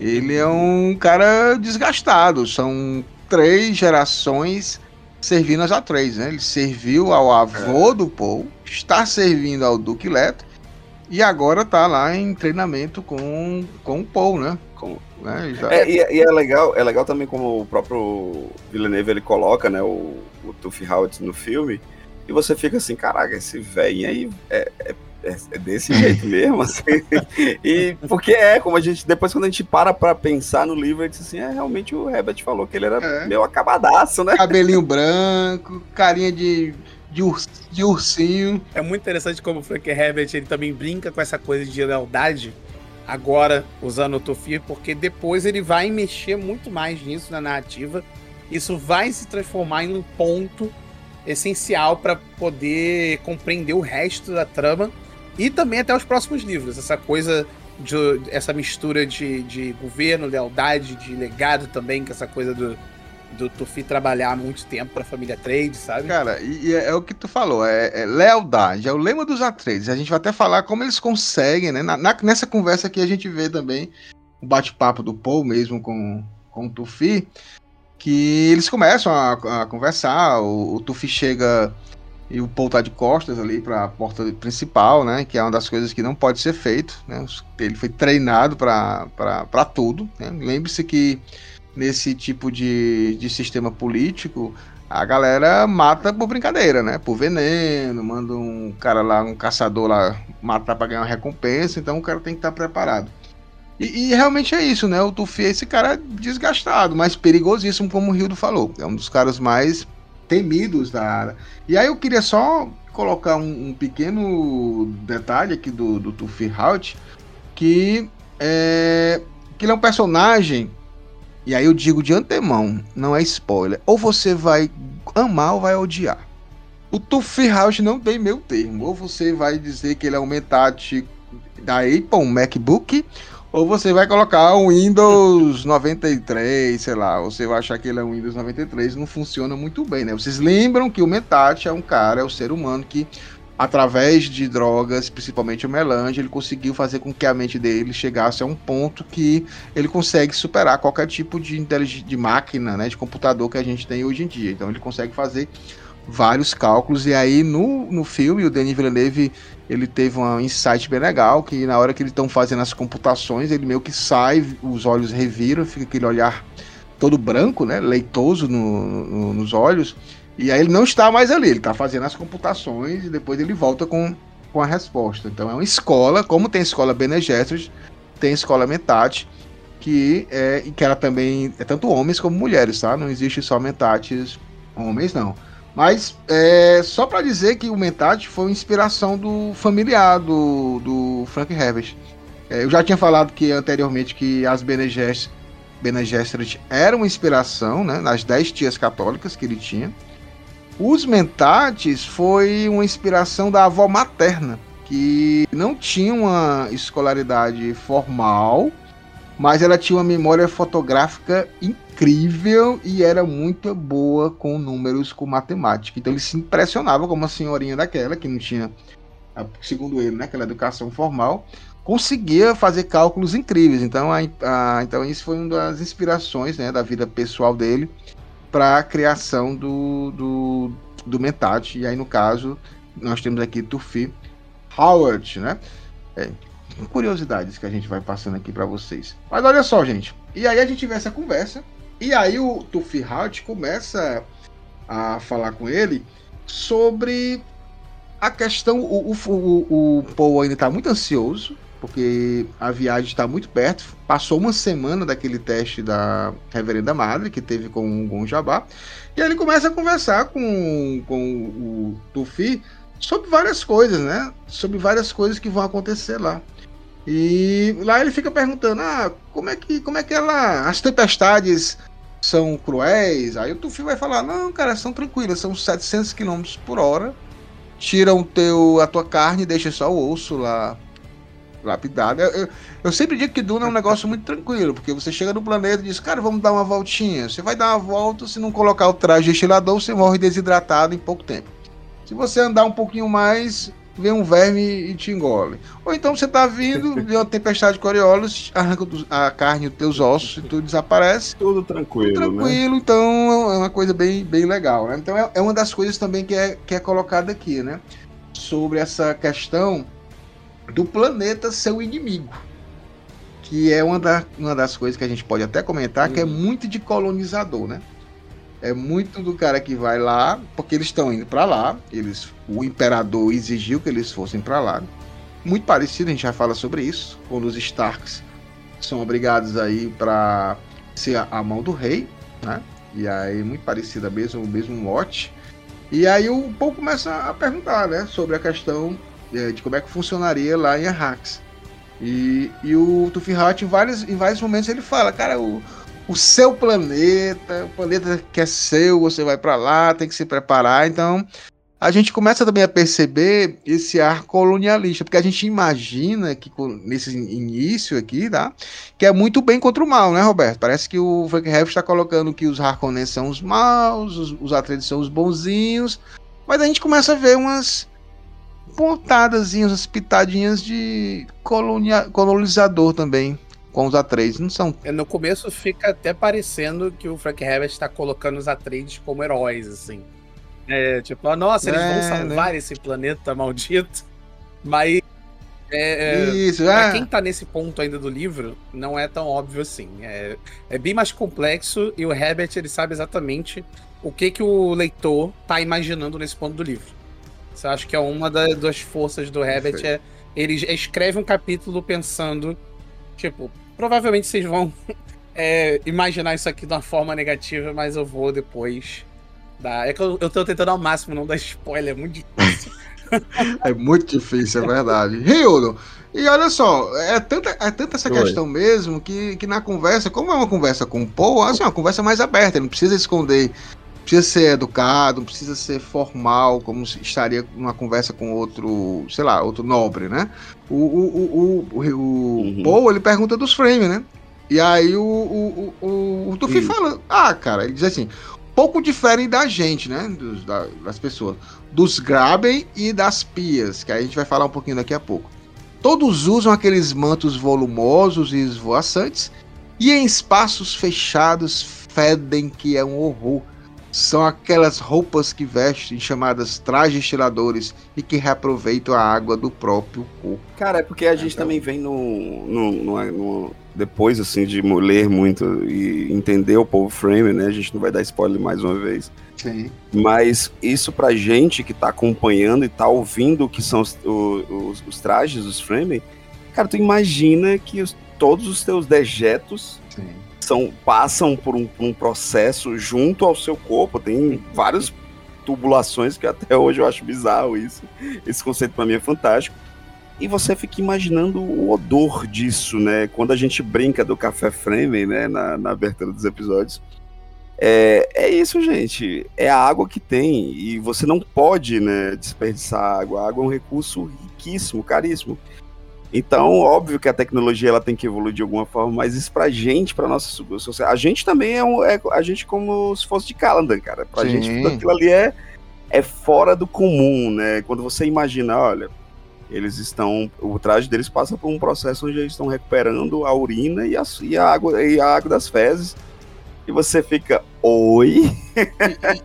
Ele é um cara desgastado, são três gerações servindo as A3, né? Ele serviu ao avô é. do Paul, está servindo ao Duque Leto e agora tá lá em treinamento com, com o Paul, né? Com, né? Já... É, e, e, é legal, é legal também como o próprio Villeneuve ele coloca, né, o, o Tuffy Howard no filme, e você fica assim, caraca, esse velho aí é, é, é, é desse jeito [laughs] mesmo, assim. e porque é, como a gente, depois quando a gente para pra pensar no livro, a gente diz assim, é, realmente o Herbert falou que ele era é. meio acabadaço, né? Cabelinho branco, carinha de, de, urs, de ursinho. É muito interessante como o Frank Herbert, ele também brinca com essa coisa de lealdade, agora usando o Tofir, porque depois ele vai mexer muito mais nisso na narrativa, isso vai se transformar em um ponto essencial para poder compreender o resto da trama e também até os próximos livros. Essa coisa de essa mistura de, de governo, lealdade, de legado também, que essa coisa do, do Tufi trabalhar há muito tempo para a família Trade, sabe? Cara, e, e é, é, o que tu falou, é, é, lealdade, é o lema dos Atreides. A gente vai até falar como eles conseguem, né? Na, na, nessa conversa aqui a gente vê também o bate-papo do Paul mesmo com, com o Tufi, que eles começam a, a conversar, o, o Tufi chega e o Paul tá de costas ali para a porta principal, né? Que é uma das coisas que não pode ser feito, né? Ele foi treinado para tudo. Né? Lembre-se que nesse tipo de, de sistema político a galera mata por brincadeira, né? Por veneno, manda um cara lá, um caçador lá matar para ganhar uma recompensa, então o cara tem que estar tá preparado. E, e, realmente é isso, né? O Tufi é esse cara desgastado, mas perigosíssimo, como o Rildo falou. É um dos caras mais temidos da área. E aí eu queria só colocar um, um pequeno detalhe aqui do, do Tufi Halt, que é, que ele é um personagem, e aí eu digo de antemão, não é spoiler, ou você vai amar ou vai odiar. O Tufi Halt não tem meu termo, ou você vai dizer que ele é um Mentat da Apple, um MacBook, ou você vai colocar um Windows 93, sei lá, você vai achar que ele é um Windows 93, não funciona muito bem, né? Vocês lembram que o Mentat é um cara, é o um ser humano que através de drogas, principalmente o melange, ele conseguiu fazer com que a mente dele chegasse a um ponto que ele consegue superar qualquer tipo de, de máquina, né, de computador que a gente tem hoje em dia. Então ele consegue fazer vários cálculos e aí no, no filme o Denis Villeneuve ele teve um insight bem legal, que na hora que eles estão fazendo as computações, ele meio que sai, os olhos reviram, fica aquele olhar todo branco, né, leitoso no, no, nos olhos, e aí ele não está mais ali, ele está fazendo as computações e depois ele volta com, com a resposta. Então é uma escola, como tem escola Bene Gesserit, tem escola Mentat, que é que ela também é tanto homens como mulheres, tá? Não existe só Mentates homens, não. Mas é só para dizer que o Mentat foi uma inspiração do familiar do, do Frank Herbert. É, eu já tinha falado que anteriormente que as Bene Gesserit, Bene Gesserit eram uma inspiração né, nas dez tias católicas que ele tinha. Os Mentates foi uma inspiração da avó materna, que não tinha uma escolaridade formal, mas ela tinha uma memória fotográfica incrível e era muito boa com números, com matemática. Então ele se impressionava como uma senhorinha daquela, que não tinha, segundo ele, né, aquela educação formal, conseguia fazer cálculos incríveis. Então, a, a, então isso foi uma das inspirações né, da vida pessoal dele para a criação do, do, do Mentat. E aí, no caso, nós temos aqui Tufi Howard, né? É, curiosidades que a gente vai passando aqui para vocês. Mas olha só, gente. E aí a gente vê essa conversa. E aí o Tufi Howard começa a falar com ele sobre a questão. O, o, o, o Paul ainda está muito ansioso, porque a viagem está muito perto. Passou uma semana daquele teste da Reverenda Madre que teve com o Gonjabá. E aí ele começa a conversar com, com o Tufi sobre várias coisas, né? Sobre várias coisas que vão acontecer lá. E lá ele fica perguntando: ah, como é que, como é que ela. As tempestades são cruéis? Aí o Tufi vai falar: não, cara, são tranquilas, são 700 km por hora. Tiram teu, a tua carne e deixa só o osso lá lapidado. Eu, eu, eu, sempre digo que Duna é um negócio muito tranquilo, porque você chega no planeta e diz, cara, vamos dar uma voltinha. Você vai dar uma volta, se não colocar o traje estilador, você morre desidratado em pouco tempo. Se você andar um pouquinho mais, vem um verme e te engole. Ou então você tá vindo, [laughs] vê uma tempestade de Coriolis, arranca a carne dos teus ossos e tudo desaparece. Tudo tranquilo. Tudo né? tranquilo, né? então é uma coisa bem, bem legal. Né? Então é, é uma das coisas também que é, que é colocada aqui, né? Sobre essa questão do planeta ser o inimigo. Que é uma, da, uma das coisas que a gente pode até comentar, que é uhum. muito de colonizador, né? É muito do cara que vai lá, porque eles estão indo para lá, eles, o imperador exigiu que eles fossem para lá. Muito parecido, a gente já fala sobre isso, quando os Starks são obrigados aí para ser a, a, mão do rei, né? E aí muito parecida mesmo, o mesmo mote. E aí o povo começa a perguntar, né, sobre a questão é, de como é que funcionaria lá em Arrax. E, e o Tufihat, em vários, em vários momentos, ele fala, cara, o, o seu planeta, o planeta que é seu, você vai para lá, tem que se preparar. Então, a gente começa também a perceber esse ar colonialista, porque a gente imagina que nesse início aqui, tá? Que é muito bem contra o mal, né, Roberto? Parece que o Frank Herbert está colocando que os Harkonnens são os maus, os, os Atreides são os bonzinhos, mas a gente começa a ver umas pontadazinhas, umas pitadinhas de colonia, colonizador também com os Atreides, não são. É, no começo fica até parecendo que o Frank Herbert está colocando os Atreides como heróis, assim. É, tipo, oh, nossa, eles é, vão salvar né? esse planeta maldito. Mas é, é Isso, é. Pra quem tá nesse ponto ainda do livro, não é tão óbvio assim. É, é bem mais complexo e o Herbert ele sabe exatamente o que, que o leitor tá imaginando nesse ponto do livro. Você acha que é uma das forças do Herbert é ele escreve um capítulo pensando, tipo, Provavelmente vocês vão [laughs] é, imaginar isso aqui de uma forma negativa, mas eu vou depois dar. É que eu, eu tô tentando ao máximo não dar spoiler, é muito difícil. [laughs] é muito difícil, é verdade. Ryudo, e olha só, é tanta, é tanta essa Oi. questão mesmo que, que na conversa, como é uma conversa com o Paul, assim, é uma conversa mais aberta, não precisa esconder precisa ser educado, não precisa ser formal, como estaria numa conversa com outro, sei lá, outro nobre, né? O, o, o, o, o uhum. Paul, ele pergunta dos frames, né? E aí o, o, o, o Tufi fala, ah, cara, ele diz assim, pouco diferem da gente, né? Dos, da, das pessoas. Dos Graben e das Pias, que a gente vai falar um pouquinho daqui a pouco. Todos usam aqueles mantos volumosos e esvoaçantes, e em espaços fechados fedem que é um horror são aquelas roupas que vestem chamadas trajes tiradores e que reaproveitam a água do próprio corpo. Cara, é porque a gente então... também vem no, no, no, no, depois assim de ler muito e entender o povo frame, né? A gente não vai dar spoiler mais uma vez. Sim. Mas isso pra gente que tá acompanhando e tá ouvindo o que são os, os, os trajes, os frame, cara, tu imagina que os, todos os teus dejetos Sim são, passam por um, um processo junto ao seu corpo. Tem vários tubulações, que até hoje eu acho bizarro isso. Esse conceito para mim é fantástico. E você fica imaginando o odor disso, né? Quando a gente brinca do café Fremen, né? Na, na abertura dos episódios. É, é isso, gente. É a água que tem. E você não pode né, desperdiçar água. A água é um recurso riquíssimo, caríssimo. Então, óbvio que a tecnologia ela tem que evoluir de alguma forma, mas isso pra gente, pra nossa sociedade. A gente também é, um, é a gente como se fosse de Calandan, cara. Pra Sim. gente, tudo aquilo ali é, é fora do comum, né? Quando você imagina, olha, eles estão. O traje deles passa por um processo onde eles estão recuperando a urina e a, e a, água, e a água das fezes. E você fica, oi?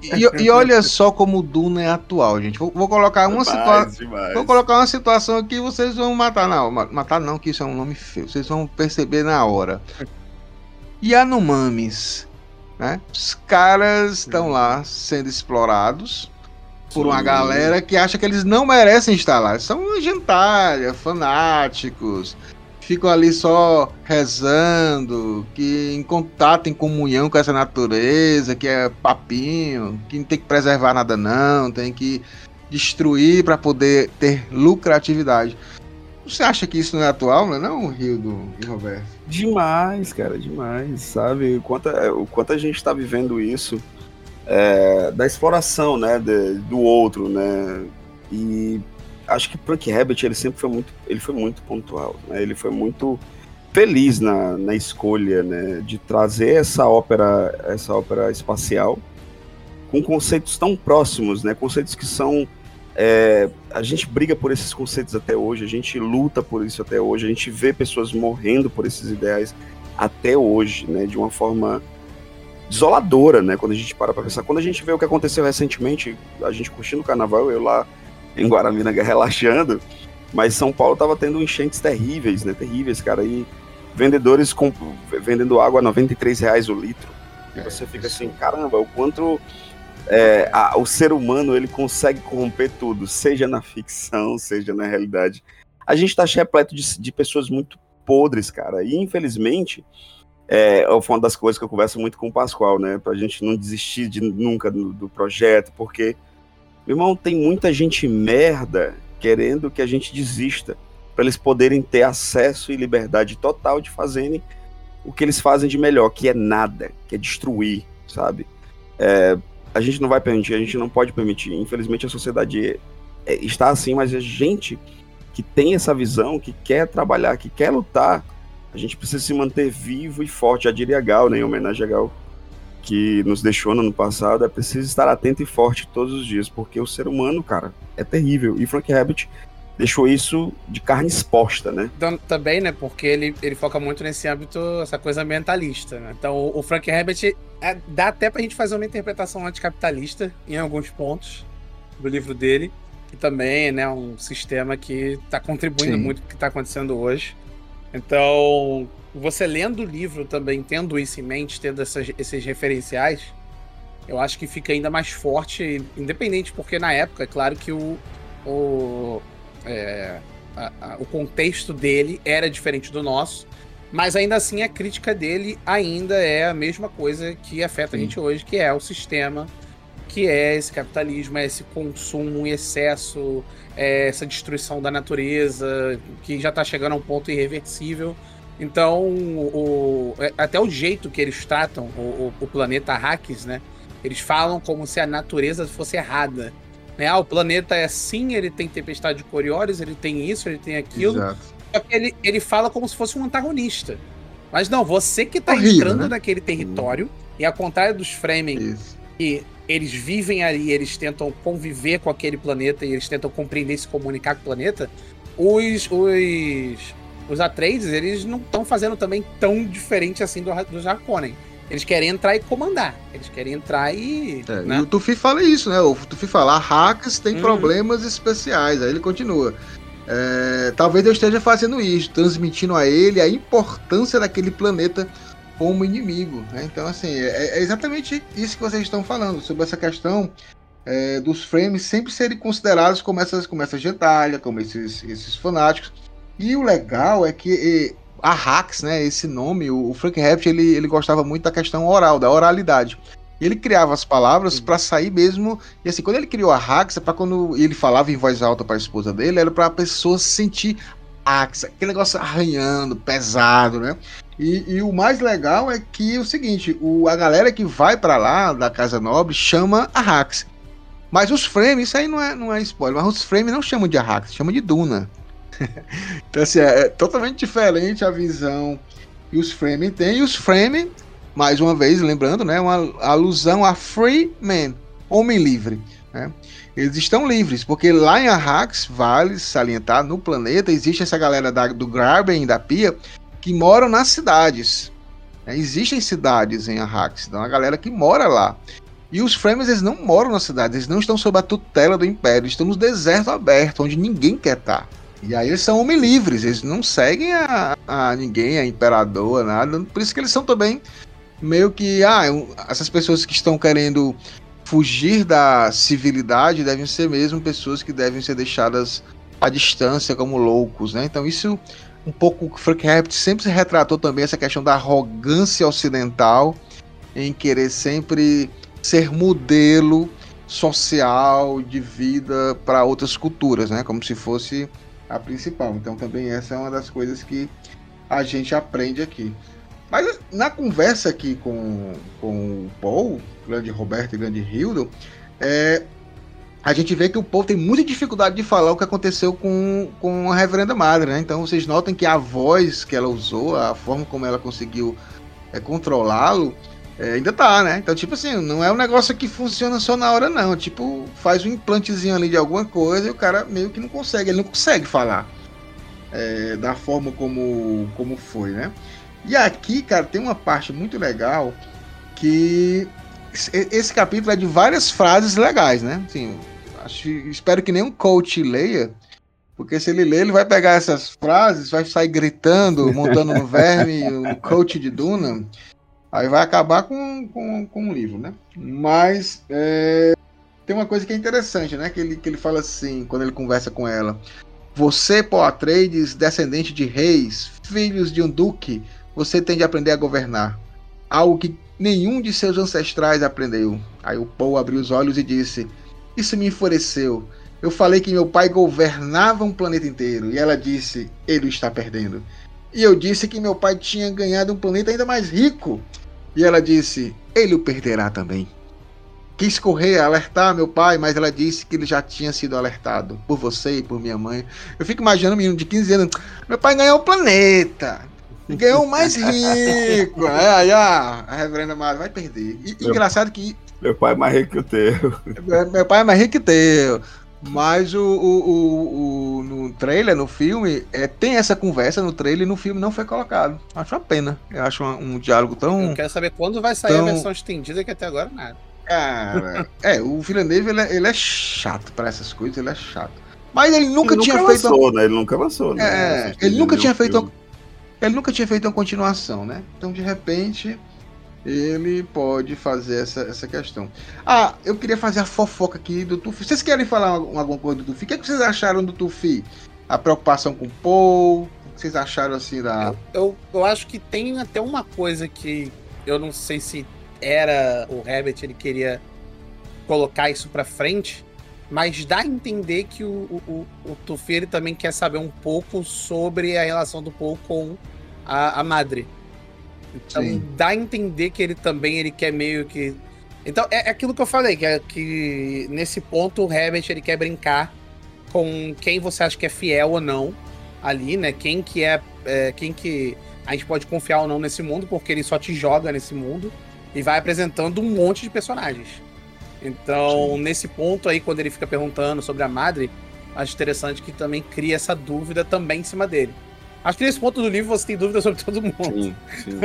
E, e, e olha só como o Duna é atual, gente. Vou, vou colocar uma situação. Vou colocar uma situação aqui vocês vão matar. Não, matar não, que isso é um nome feio. Vocês vão perceber na hora. Yanomamis, né? Os caras estão lá sendo explorados por uma galera que acha que eles não merecem estar lá. São gentalha, fanáticos, ficam ali só rezando, que em contato, em comunhão com essa natureza, que é papinho, que não tem que preservar nada não, tem que destruir para poder ter lucratividade. Você acha que isso não é atual, não é não, Rio do Roberto? Demais, cara, demais, sabe? O quanto, o quanto a gente está vivendo isso é, da exploração, né, de, do outro, né, e acho que Frank Herbert ele sempre foi muito, ele foi muito pontual, né, ele foi muito feliz na, na escolha, né, de trazer essa ópera, essa ópera espacial com conceitos tão próximos, né, conceitos que são é, a gente briga por esses conceitos até hoje, a gente luta por isso até hoje, a gente vê pessoas morrendo por esses ideais até hoje, né, de uma forma desoladora, né? Quando a gente para pra pensar. Quando a gente vê o que aconteceu recentemente, a gente curtindo o carnaval, eu lá em Guaramina relaxando, mas São Paulo tava tendo enchentes terríveis, né? Terríveis, cara. E vendedores com, vendendo água a 93 reais o litro. E é, você fica assim, caramba, o quanto é, a, o ser humano ele consegue corromper tudo, seja na ficção, seja na realidade. A gente tá repleto de, de pessoas muito podres, cara. E infelizmente é, foi uma das coisas que eu converso muito com o Pascoal, né? Pra gente não desistir de, nunca do, do projeto, porque, meu irmão, tem muita gente merda querendo que a gente desista, para eles poderem ter acesso e liberdade total de fazerem o que eles fazem de melhor, que é nada, que é destruir, sabe? É, a gente não vai permitir, a gente não pode permitir. Infelizmente a sociedade é, está assim, mas a gente que tem essa visão, que quer trabalhar, que quer lutar, a gente precisa se manter vivo e forte. Já diria Gal, né, em homenagem a Gal, que nos deixou no ano passado, é preciso estar atento e forte todos os dias, porque o ser humano, cara, é terrível. E Frank Herbert deixou isso de carne exposta, né? Então, também, né, porque ele, ele foca muito nesse âmbito, essa coisa ambientalista, né? Então, o, o Frank Herbert, é, dá até pra gente fazer uma interpretação anticapitalista em alguns pontos do livro dele, que também é né, um sistema que está contribuindo Sim. muito com o que está acontecendo hoje. Então, você lendo o livro também, tendo isso em mente, tendo essas, esses referenciais, eu acho que fica ainda mais forte, independente, porque na época, é claro que o, o, é, a, a, o contexto dele era diferente do nosso, mas ainda assim a crítica dele ainda é a mesma coisa que afeta Sim. a gente hoje, que é o sistema, que é esse capitalismo, é esse consumo em excesso, é, essa destruição da natureza, que já está chegando a um ponto irreversível. Então, o, é, até o jeito que eles tratam o, o, planeta Arrakis, né? Eles falam como se a natureza fosse errada. Né? Ah, o planeta é assim, ele tem tempestade de Coriolis, ele tem isso, ele tem aquilo. Exato. Só que ele, ele fala como se fosse um antagonista. Mas não, você que está entrando né? naquele território, e ao contrário dos Fremen, que eles vivem ali, eles tentam conviver com aquele planeta e eles tentam compreender e se comunicar com o planeta, os, os, os Atreides, eles não estão fazendo também tão diferente assim do, do Harkonnen. Eles querem entrar e comandar. Eles querem entrar e. É, né? E o Tufi fala isso, né? O Tufi fala, hacks tem hum. problemas especiais. Aí ele continua. É, talvez eu esteja fazendo isso, transmitindo a ele a importância daquele planeta como inimigo. Né? Então, assim, é, é, exatamente isso que vocês estão falando, sobre essa questão é, dos frames sempre serem considerados como essas, como essa gentalha, como esses, esses fanáticos. E o legal é que a Hacks, né, esse nome, o, Frank Herbert, ele, ele gostava muito da questão oral, da oralidade. ele criava as palavras para sair mesmo. E assim, quando ele criou a Hax, é para quando ele falava em voz alta para a esposa dele, era para a pessoa sentir Hax, aquele negócio arranhando, pesado, né? E, e, o mais legal é que o seguinte, o, a galera que vai para lá da Casa Nobre chama a Hax. Mas os frames, isso aí não é, não é spoiler, mas os frames não chamam de Hax, chamam de Duna. [laughs] então assim, é, é, totalmente diferente a visão que os frames têm. E os frames mais uma vez, lembrando, né, uma alusão a free man, homem livre. Né? Eles estão livres, porque lá em Arrax, vale salientar, no planeta existe essa galera da, do Graben e da Pia que moram nas cidades. Né? Existem cidades em Arrax, então a galera que mora lá. E os Frames eles não moram nas cidades, eles não estão sob a tutela do Império, estão no deserto aberto, onde ninguém quer estar. E aí eles são homens livres, eles não seguem a, a ninguém, a imperador, nada. Por isso que eles são também meio que, ah, essas pessoas que estão querendo fugir da civilidade devem ser mesmo pessoas que devem ser deixadas à distância como loucos, né? Então isso um pouco o Frank Herbert sempre se retratou também essa questão da arrogância ocidental em querer sempre ser modelo social de vida para outras culturas, né? Como se fosse a principal. Então também essa é uma das coisas que a gente aprende aqui. Mas na conversa aqui com, com o Paul, grande Roberto e grande Hildo, é, a gente vê que o Paul tem muita dificuldade de falar o que aconteceu com, com a Reverenda Madre, né? Então vocês notam que a voz que ela usou, a forma como ela conseguiu é, controlá-lo, é, ainda tá, né? Então, tipo assim, não é um negócio que funciona só na hora, não. Tipo, faz um implantezinho ali de alguma coisa e o cara meio que não consegue, ele não consegue falar é, da forma como, como foi, né? E aqui, cara, tem uma parte muito legal que esse capítulo é de várias frases legais, né? Assim, acho, espero que nenhum coach leia, porque se ele ler, ele vai pegar essas frases, vai sair gritando, montando no verme, o coach de Duna, aí vai acabar com, com, com o livro, né? Mas é, tem uma coisa que é interessante, né? Que ele, que ele fala assim, quando ele conversa com ela. Você, Poatreides, descendente de reis, filhos de um duque, você tem de aprender a governar. Algo que nenhum de seus ancestrais aprendeu. Aí o Paul abriu os olhos e disse: Isso me enfureceu. Eu falei que meu pai governava um planeta inteiro. E ela disse: Ele está perdendo. E eu disse que meu pai tinha ganhado um planeta ainda mais rico. E ela disse: Ele o perderá também. Quis correr, alertar meu pai, mas ela disse que ele já tinha sido alertado por você e por minha mãe. Eu fico imaginando um menino de 15 anos: Meu pai ganhou o planeta ganhou o mais rico. É, aí a, a reverenda Mara vai perder. E, meu, engraçado que. Meu pai é mais rico que o teu. Meu pai é mais rico que o teu. Mas o, o, o, o, no trailer, no filme, é, tem essa conversa no trailer e no filme não foi colocado. Acho uma pena. Eu acho um, um diálogo tão. Eu quero saber quando vai sair tão... a versão estendida, que até agora nada. Cara, [laughs] é, o Villeneuve ele é, ele é chato para essas coisas, ele é chato. Mas ele nunca ele tinha nunca feito. Avançou, né? Ele nunca avançou, né? É, ele nunca tinha feito. Ele nunca tinha feito uma continuação, né? Então, de repente, ele pode fazer essa, essa questão. Ah, eu queria fazer a fofoca aqui do Tufi. Vocês querem falar alguma coisa do Tufi? O que, é que vocês acharam do Tufi? A preocupação com o Paul? O que vocês acharam assim da. Eu, eu, eu, acho que tem até uma coisa que eu não sei se era o Herbert, ele queria colocar isso pra frente, mas dá a entender que o, o, o, Tufi ele também quer saber um pouco sobre a relação do Paul com a, a Madre. Então Sim. dá a entender que ele também ele quer meio que. Então é, é aquilo que eu falei, que, é, que nesse ponto o Herbert ele quer brincar com quem você acha que é fiel ou não ali, né? Quem que é, é quem que a gente pode confiar ou não nesse mundo, porque ele só te joga nesse mundo e vai apresentando um monte de personagens. Então, Sim. nesse ponto aí, quando ele fica perguntando sobre a Madre, acho interessante que também cria essa dúvida também em cima dele. Acho que nesse ponto do livro você tem dúvida sobre todo mundo. Sim, sim.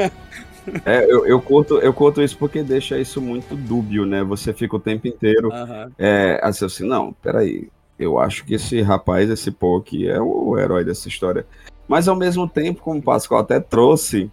é, eu, eu, conto, eu conto isso porque deixa isso muito dúbio, né? Você fica o tempo inteiro uhum. é, assim, assim, não, peraí, eu acho que esse rapaz, esse aqui é o herói dessa história. Mas ao mesmo tempo, como o Pascoal até trouxe,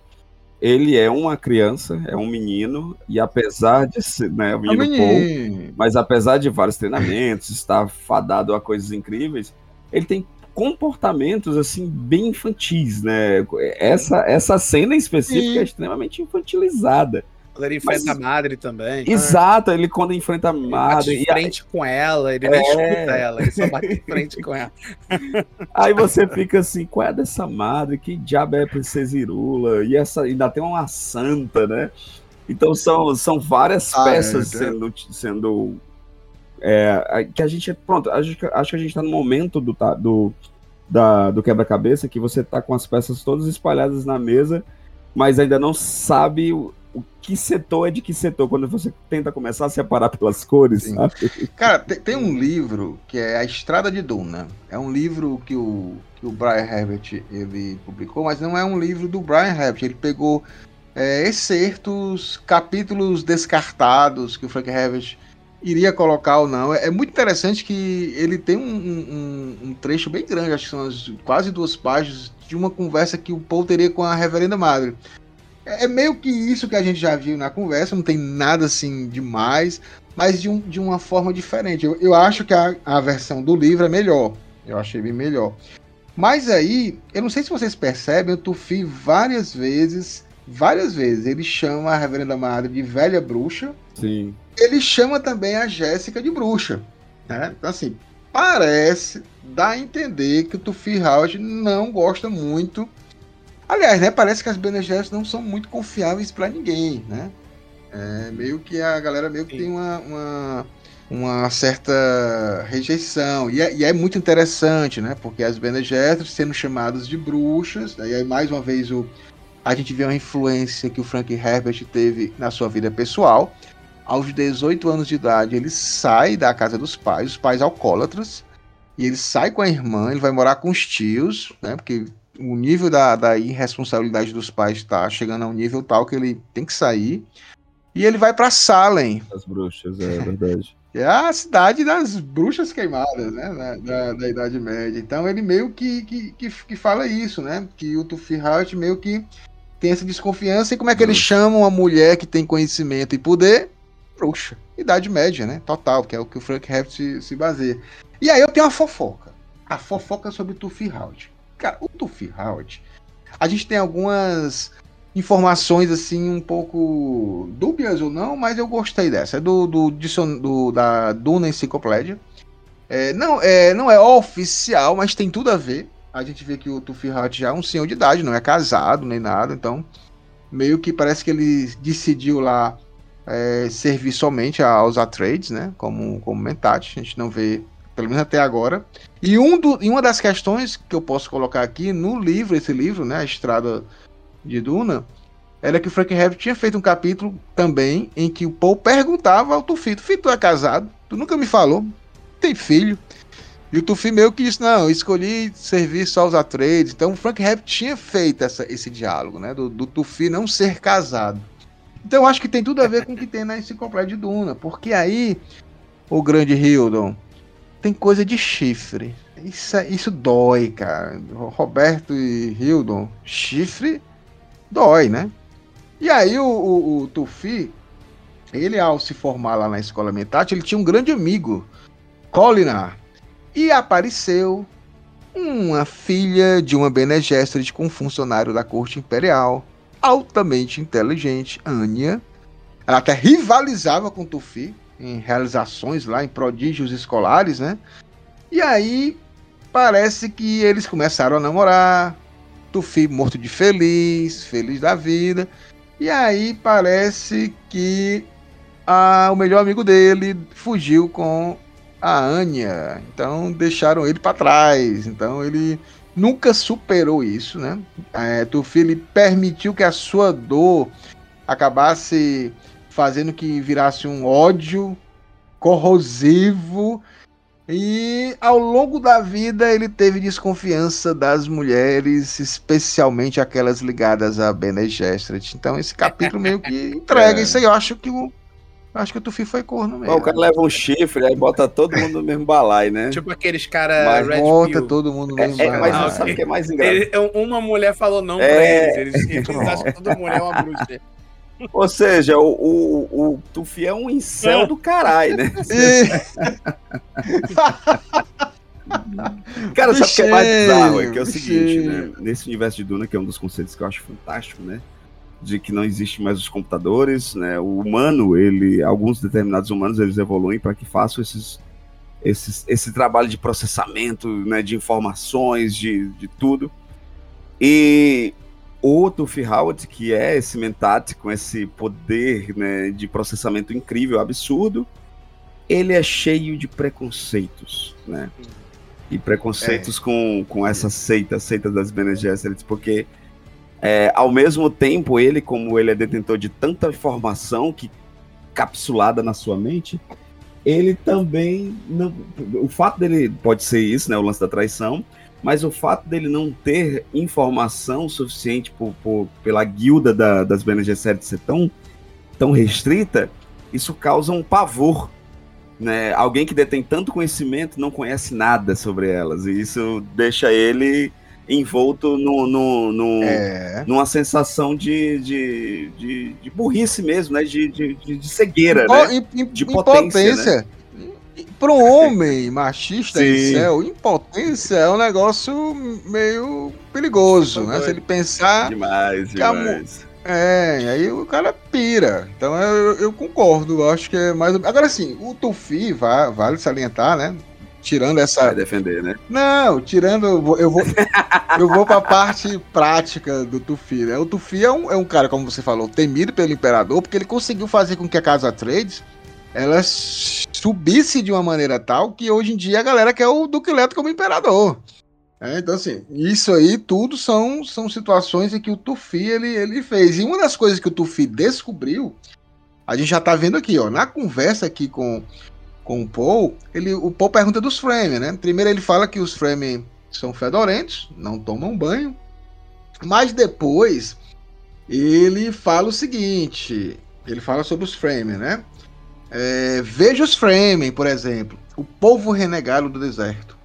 ele é uma criança, é um menino, e apesar de ser, né, o menino, é menino. Paul, mas apesar de vários treinamentos, estar fadado a coisas incríveis, ele tem comportamentos assim bem infantis, né? Essa essa cena em específico é extremamente infantilizada. Quando ele enfrenta Mas, a madre também. Exato, ele quando enfrenta a madre. Ele bate de frente com ela, ele é... nem escuta ela, ele só bate de frente com ela. [laughs] Aí você fica assim, qual é dessa madre? Que diabo é a princesa Irula? E essa ainda tem uma santa, né? Então são, são várias ah, peças é, sendo, sendo é, que a gente pronto acho, acho que a gente está no momento do, do, da, do quebra-cabeça que você está com as peças todas espalhadas na mesa mas ainda não sabe o, o que setor é de que setor, quando você tenta começar a separar pelas cores, Sim. sabe? Cara, tem, tem, um livro que é A Estrada de Duna. É um livro que o, que o Brian Herbert ele publicou, mas não é um livro do Brian Herbert. Ele pegou é, excertos, capítulos descartados que o Frank Herbert iria colocar ou não. É, é muito interessante que ele tem um, um, um, trecho bem grande, acho que são as, quase duas páginas, de uma conversa que o Paul teria com a Reverenda Madre. É, é meio que isso que a gente já viu na conversa, não tem nada assim demais, mas de, um, de uma forma diferente. Eu, eu acho que a, a versão do livro é melhor. Eu achei bem melhor. Mas aí, eu não sei se vocês percebem, o Tufi várias vezes, várias vezes, ele chama a Reverenda Madre de velha bruxa. Sim. Ele chama também a Jéssica de bruxa. Né? Então, assim, parece, dá a entender que o Tufi House não gosta muito Aliás, né, parece que as Bene não são muito confiáveis para ninguém, né? É, meio que a galera meio que Sim. tem uma, uma, uma, certa rejeição. E é, e é, muito interessante, né? Porque as Bene sendo chamadas de bruxas, e aí mais uma vez o, a gente vê uma influência que o Frank Herbert teve na sua vida pessoal. Aos 18 anos de idade, ele sai da casa dos pais, os pais alcoólatras, e ele sai com a irmã, ele vai morar com os tios, né? Porque o nível da, da irresponsabilidade dos pais está chegando a um nível tal que ele tem que sair. E ele vai para Salem. As bruxas, é verdade. [laughs] é a cidade das bruxas queimadas, né? Da, da, da Idade Média. Então ele meio que, que, que, que fala isso, né? Que o Tufi Hart meio que tem essa desconfiança. E como é que eles chamam uma mulher que tem conhecimento e poder? Bruxa. Idade Média, né? Total, que é o que o Frank Herbert se, se baseia. E aí eu tenho uma fofoca. A fofoca sobre o Tufi Hart. Cara, o Tufi Howard, a gente tem algumas informações assim um pouco dúbias ou não, mas eu gostei dessa. É do, do, do da Duna Enciclopédia. É, não, é, não é oficial, mas tem tudo a ver. A gente vê que o Tufi Howard já é um senhor de idade, não é casado nem nada, então meio que parece que ele decidiu lá é, servir somente aos Atreides, né? Como, como mentate. A gente não vê pelo menos até agora. E, um do, e uma das questões que eu posso colocar aqui no livro, esse livro, né, A Estrada de Duna, era que o Frank Herbert tinha feito um capítulo também em que o Paul perguntava ao Tufi, Tufi, tu é casado? Tu nunca me falou? Tem filho? E o Tufi meio que disse, não, escolhi servir só os Atreides. Então o Frank Herbert tinha feito essa, esse diálogo, né, do, do Tufi não ser casado. Então eu acho que tem tudo a ver com o que tem na enciclopédia de Duna, porque aí o grande Hildon, tem coisa de chifre. Isso, é, isso dói, cara. Roberto e Hildon, chifre dói, né? E aí o, o, o Tufi, ele ao se formar lá na escola Mentat, ele tinha um grande amigo, Colinar. E apareceu uma filha de uma Bene Gesserit com um funcionário da corte imperial, altamente inteligente, Anya. Ela até rivalizava com Tufi, em realizações lá, em prodígios escolares, né? E aí parece que eles começaram a namorar, Tufi morto de feliz, feliz da vida. E aí parece que a, o melhor amigo dele fugiu com a Anya. Então deixaram ele para trás. Então ele nunca superou isso, né? É, Tufi ele permitiu que a sua dor acabasse fazendo que virasse um ódio corrosivo. E ao longo da vida ele teve desconfiança das mulheres, especialmente aquelas ligadas a Bene Gesserit. Então esse capítulo meio que [laughs] entrega é. isso aí. Eu acho que o acho que o Tufi foi corno mesmo. o cara leva um chifre, aí bota todo mundo no mesmo balai, né? Tipo aqueles caras Red Bota Pill. todo mundo no mesmo é, balai. Mas sabe o que é mais engraçado? uma mulher falou não é... pra eles. Eles, eles acham que toda mulher é uma [laughs] bruxa. Ou seja, o, o, o Tufi é um incel é. do caralho, né? [laughs] Cara, sabe o que é mais bizarro? É que é o seguinte, né? Nesse universo de Duna, que é um dos conceitos que eu acho fantástico, né? De que não existe mais os computadores, né? O humano, ele, alguns determinados humanos, eles evoluem para que façam esses, esses, esse trabalho de processamento, né, de informações, de, de tudo. E o Tufi Howard, que é esse Mentat com esse poder né, de processamento incrível, absurdo, ele é cheio de preconceitos, né? E preconceitos é. com, com essa seita, seita das Bene Gesserit, porque é, ao mesmo tempo, ele, como ele é detentor de tanta informação que capsulada na sua mente, ele também não, o fato dele pode ser isso, né, o lance da traição, mas o fato dele não ter informação suficiente por, por pela guilda da, das Bene Gesserit ser tão, tão restrita, isso causa um pavor né? Alguém que detém tanto conhecimento não conhece nada sobre elas. E isso deixa ele envolto no, no, no é. numa sensação de, de, de, de, burrice mesmo, né? De, de, de cegueira, Impo, né? de potência. Né? Para um homem machista em céu, impotência é um negócio meio perigoso, né? Se ele pensar. Demais, demais. É, aí o cara pira. Então eu, eu concordo, acho que é mais. Agora sim, o Tufi, vale salientar, né? Tirando essa. Vai defender, né? Não, tirando. Eu vou, eu vou, [laughs] eu vou pra parte prática do Tufi, né? O Tufi é um, é um cara, como você falou, temido pelo imperador, porque ele conseguiu fazer com que a Casa Trades ela subisse de uma maneira tal que hoje em dia a galera quer o Duque Leto como imperador. É, então, assim, isso aí tudo são, são situações em que o Tufi ele, ele fez. E uma das coisas que o Tufi descobriu, a gente já tá vendo aqui, ó, na conversa aqui com, com o Paul, ele, o Paul pergunta dos Fremen, né? Primeiro ele fala que os Fremen são fedorentos, não tomam banho, mas depois ele fala o seguinte, ele fala sobre os Fremen, né? É, veja os Fremen, por exemplo, o povo renegado do deserto.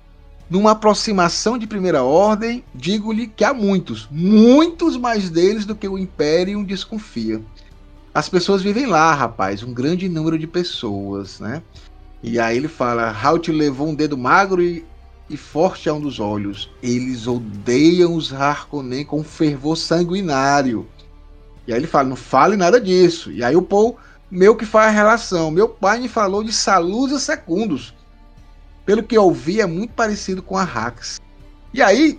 Numa aproximação de primeira ordem, digo-lhe que há muitos, muitos mais deles do que o Império desconfia. As pessoas vivem lá, rapaz, um grande número de pessoas, né? E aí ele fala: Halt levou um dedo magro e, e forte a um dos olhos. Eles odeiam os Harkonnen com fervor sanguinário. E aí ele fala: Não fale nada disso. E aí o Paul, meu que faz a relação. Meu pai me falou de Salusa Secundos. Pelo que eu ouvi, é muito parecido com a Rax. E aí,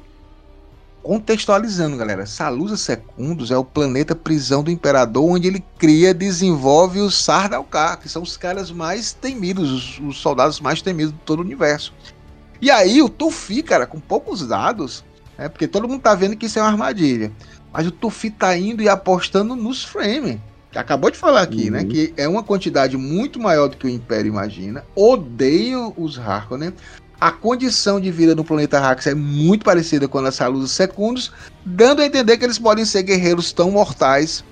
Contextualizando, galera, Salusa Secundos é o planeta prisão do Imperador, onde ele cria, desenvolve os Sardaukar, que são os caras mais temidos, os, os, soldados mais temidos de todo o universo. E aí o Tufi, cara, com poucos dados, né, porque todo mundo tá vendo que isso é uma armadilha, mas o Tufi tá indo e apostando nos Frame, que acabou de falar aqui, né, uhum. né, que é uma quantidade muito maior do que o Império imagina, odeiam os Harkonnen, a condição de vida no planeta Rax é muito parecida com a das Saluzes Secundos, dando a entender que eles podem ser guerreiros tão mortais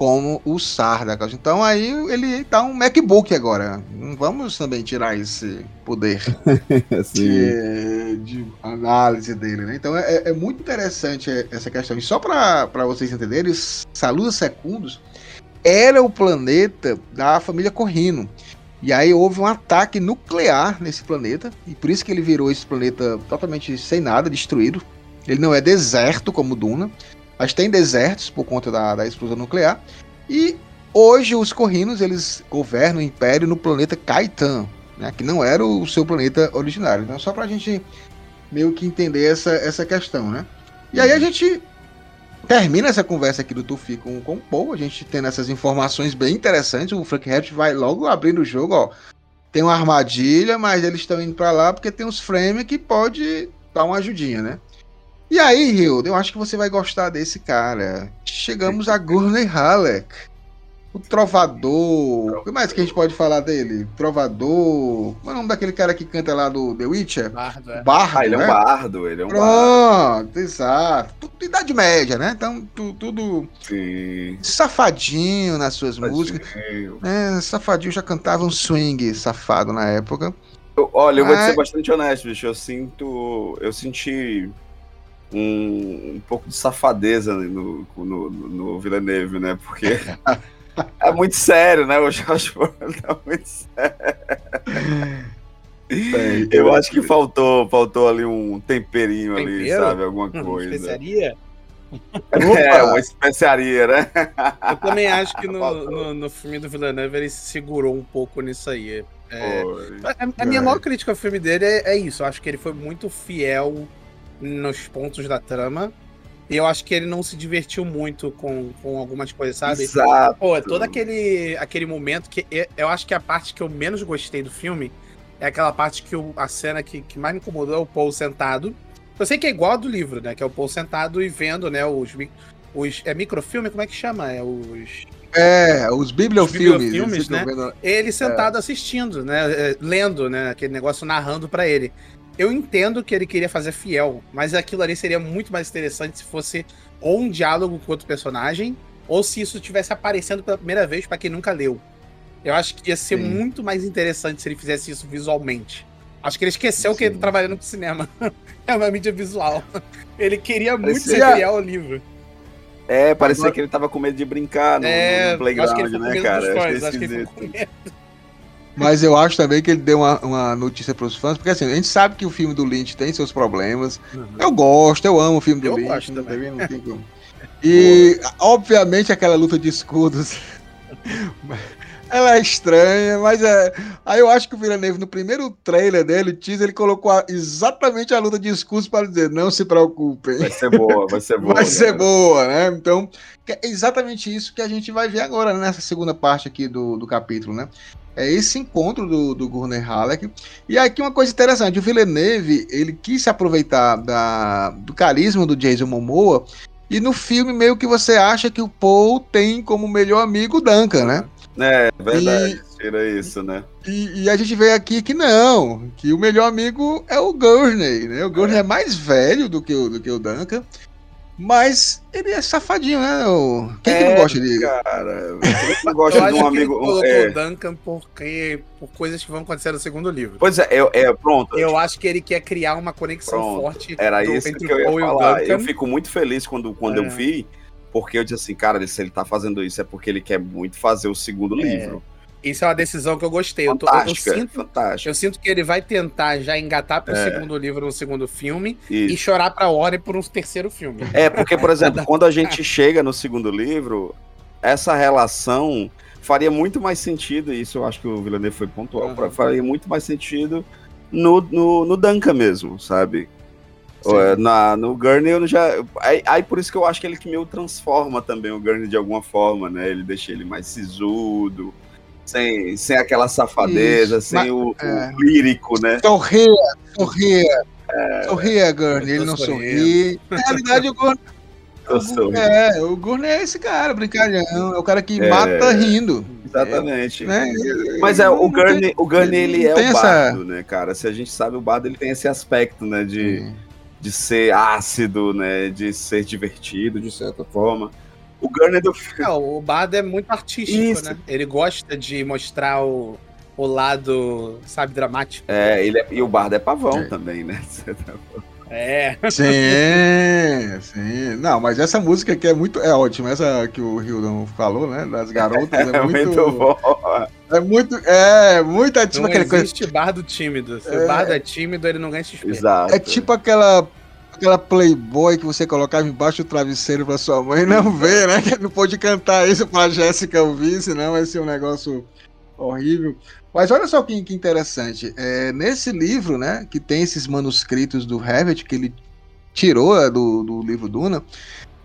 como o Sardaukar. Então aí ele tá um MacBook agora. Vamos também tirar esse poder [laughs] de, de, análise dele, né? Então é, é, muito interessante essa questão. E só para vocês entenderem, Saluda Secundos era o planeta da família Corrino. E aí houve um ataque nuclear nesse planeta, e por isso que ele virou esse planeta totalmente sem nada, destruído. Ele não é deserto como Duna, mas tem desertos por conta da, da explosão nuclear. E hoje os Corrinos eles governam o Império no planeta Kaitan, né, que não era o seu planeta originário. Então só pra gente meio que entender essa, essa questão, né? E aí a gente termina essa conversa aqui do Tufi com, com o Paul, a gente tendo essas informações bem interessantes. O Frank Herbert vai logo abrindo o jogo, ó. Tem uma armadilha, mas eles estão indo para lá porque tem uns frames que pode dar uma ajudinha, né? E aí, Hilda, eu acho que você vai gostar desse cara. Chegamos a Gurney Halleck. O Trovador. O que mais que a gente pode falar dele? Trovador. Qual é o nome daquele cara que canta lá do The Witcher? Bardo, é. Bardo, ah, ele né? é um né? bardo, ele é um Pronto, bardo. exato. Tudo Idade Média, né? Então, tu, tudo Sim. safadinho nas suas safadinho. músicas. É, safadinho já cantava um swing safado na época. Eu, olha, eu Mas... vou ser bastante honesto, bicho. Eu sinto. Eu senti um, um pouco de safadeza no, no, no Villeneuve, né? Porque. [laughs] é muito sério, né? O Josh Brolin é muito sério. Eu acho que faltou, faltou ali um temperinho Tempero? ali, sabe? Alguma coisa. Especiaria? É, uma especiaria, né? Eu também acho que [laughs] no, no, no, filme do Villeneuve ele se segurou um pouco nisso aí. É, a, a, minha é. maior crítica ao filme dele é, é, isso. Eu acho que ele foi muito fiel nos pontos da trama. E eu acho que ele não se divertiu muito com, com algumas coisas, sabe? Exato. Pô, todo aquele, aquele momento que. Eu acho que a parte que eu menos gostei do filme é aquela parte que o, a cena que, que mais me incomodou é o Paul sentado. Eu sei que é igual a do livro, né? Que é o Paul sentado e vendo, né, os. os é microfilme? Como é que chama? É os. É, os bibliofilmes. Os bibliofilmes, né? Vendo... Ele sentado é. assistindo, né? É, lendo, né? Aquele negócio narrando para ele. Eu entendo que ele queria fazer fiel, mas aquilo ali seria muito mais interessante se fosse ou um diálogo com outro personagem, ou se isso estivesse aparecendo pela primeira vez para quem nunca leu. Eu acho que ia ser Sim. muito mais interessante se ele fizesse isso visualmente. Acho que ele esqueceu Sim. que ele tá trabalhando com cinema. [laughs] é uma mídia visual. Ele queria muito ser fiel ao livro. É, parecia Agora... que ele tava com medo de brincar no, é, no playground, né, cara? Fãs, acho que ele ficou com medo. Mas eu acho também que ele deu uma, uma notícia para os fãs, porque assim, a gente sabe que o filme do Lynch tem seus problemas. Uhum. Eu gosto, eu amo o filme do eu Lynch. Gosto não, também. não tem como. E, obviamente, aquela luta de escudos. [laughs] Ela é estranha, mas é. Aí eu acho que o Villeneuve, no primeiro trailer dele, o teaser, ele colocou a... exatamente a luta de escudos para dizer: não se preocupem. Vai ser boa, vai ser [laughs] boa. vai ser boa, né? Então, é exatamente isso que a gente vai ver agora nessa segunda parte aqui do, do capítulo, né? É esse encontro do, do Gurner Halleck. E aqui uma coisa interessante: o Villeneuve ele quis se aproveitar da, do carisma do Jason Momoa. E no filme, meio que você acha que o Paul tem como melhor amigo o Duncan, né? É, verdade. E, Tira isso, né? E, e, a gente vê aqui que não, que o melhor amigo é o Gurney, né? O Gurney é, é mais velho do que o, do que o Duncan. Mas ele é safadinho, né? O... Quem é, que não gosta dele? Cara, quem não gosta de um amigo. Ele colocou é... o Duncan porque, por coisas que vão acontecer no segundo livro. Pois é, é, é pronto. Eu acho que ele quer criar uma conexão pronto. forte Era do, isso entre que eu ia falar. Eu fico muito feliz quando, quando eu é. vi porque eu disse assim, cara, se ele tá fazendo isso é porque ele quer muito fazer o segundo é. livro. Isso é uma decisão que eu gostei. Eu, tô, eu, sinto, eu sinto que ele vai tentar já engatar pro é. segundo livro no segundo filme isso. e chorar pra Warner por um terceiro filme. É, porque, por [laughs] exemplo, quando a gente chega no segundo livro, essa relação faria muito mais sentido, e isso eu acho que o Villeneuve foi pontual, uhum. faria muito mais sentido no, no, no Duncan mesmo, sabe? É, na, no Gurney eu já. Aí, aí, por isso que eu acho que ele que meio transforma também o Gurney de alguma forma, né? Ele deixa ele mais sisudo, sem, sem aquela safadeza, isso. sem Mas, o, é... o, lírico, né? Sorria, sorria. É... Sorria, Gurney, ele não sorri. Na realidade, o Gurney. É, o Gurney é esse cara, brincalhão. É o cara que é... mata rindo. Exatamente. Né? Mas é, o Gurney, o Gurney ele é o bardo, essa... né, cara? Se a gente sabe, o bardo ele tem esse aspecto, né, de de ser ácido, né? De ser divertido, de certa forma. O Gunner do filme. É, o Bardo é muito artístico, Isso. né? Ele gosta de mostrar o, o lado, sabe, dramático. É, ele é, e o Bardo é pavão é. também, né? [laughs] É. Sim, sim. Não, mas essa música aqui é muito. É ótima. Essa que o Hildon falou, né? Das [laughs] garotas. É, é muito, muito bom. É muito. É, muito não aquela existe coisa. bardo tímido. Se é... o bardo é tímido, ele não ganha XP. Exato. É tipo aquela. Aquela Playboy que você colocava embaixo do travesseiro pra sua mãe não [laughs] ver, né? Que não pode cantar isso pra Jéssica ouvir, senão vai ser um negócio horrível. Mas olha só que, que interessante. É, nesse livro, né, que tem esses manuscritos do Herbert, que ele tirou é, do, do livro Duna,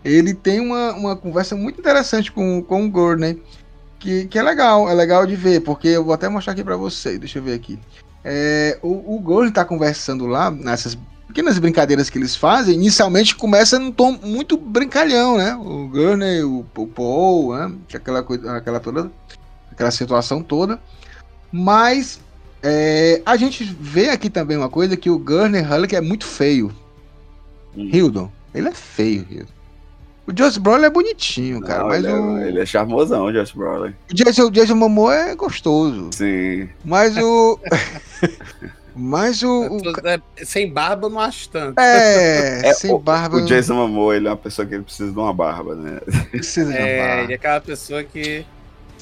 ele tem uma, uma conversa muito interessante com, com o Gurney, que, que é legal, é legal de ver, porque eu vou até mostrar aqui para vocês, deixa eu ver aqui. É, o, o Gurney tá conversando lá, nessas pequenas brincadeiras que eles fazem, inicialmente começa num tom muito brincalhão, né? O Gurney, o, o Paul, né? Aquela coisa, aquela toda, aquela situação toda. Mas é, a gente vê aqui também uma coisa que o Gurner Hulk é muito feio. Hum. Hildon, ele é feio, Hildon. O Josh Brolin é bonitinho, cara, Não, mas ele, é- o... É, ele é charmosão, o Josh Brolin. O Jason, o Jason Momoa é gostoso. Sim. Mas o... [laughs] Mas o. o... É, sem barba eu não acho tanto. É, é sem o, barba. O Jason Momoa, ele é uma pessoa que ele precisa de uma barba, né? Precisa de uma é, barba. Ele é aquela pessoa que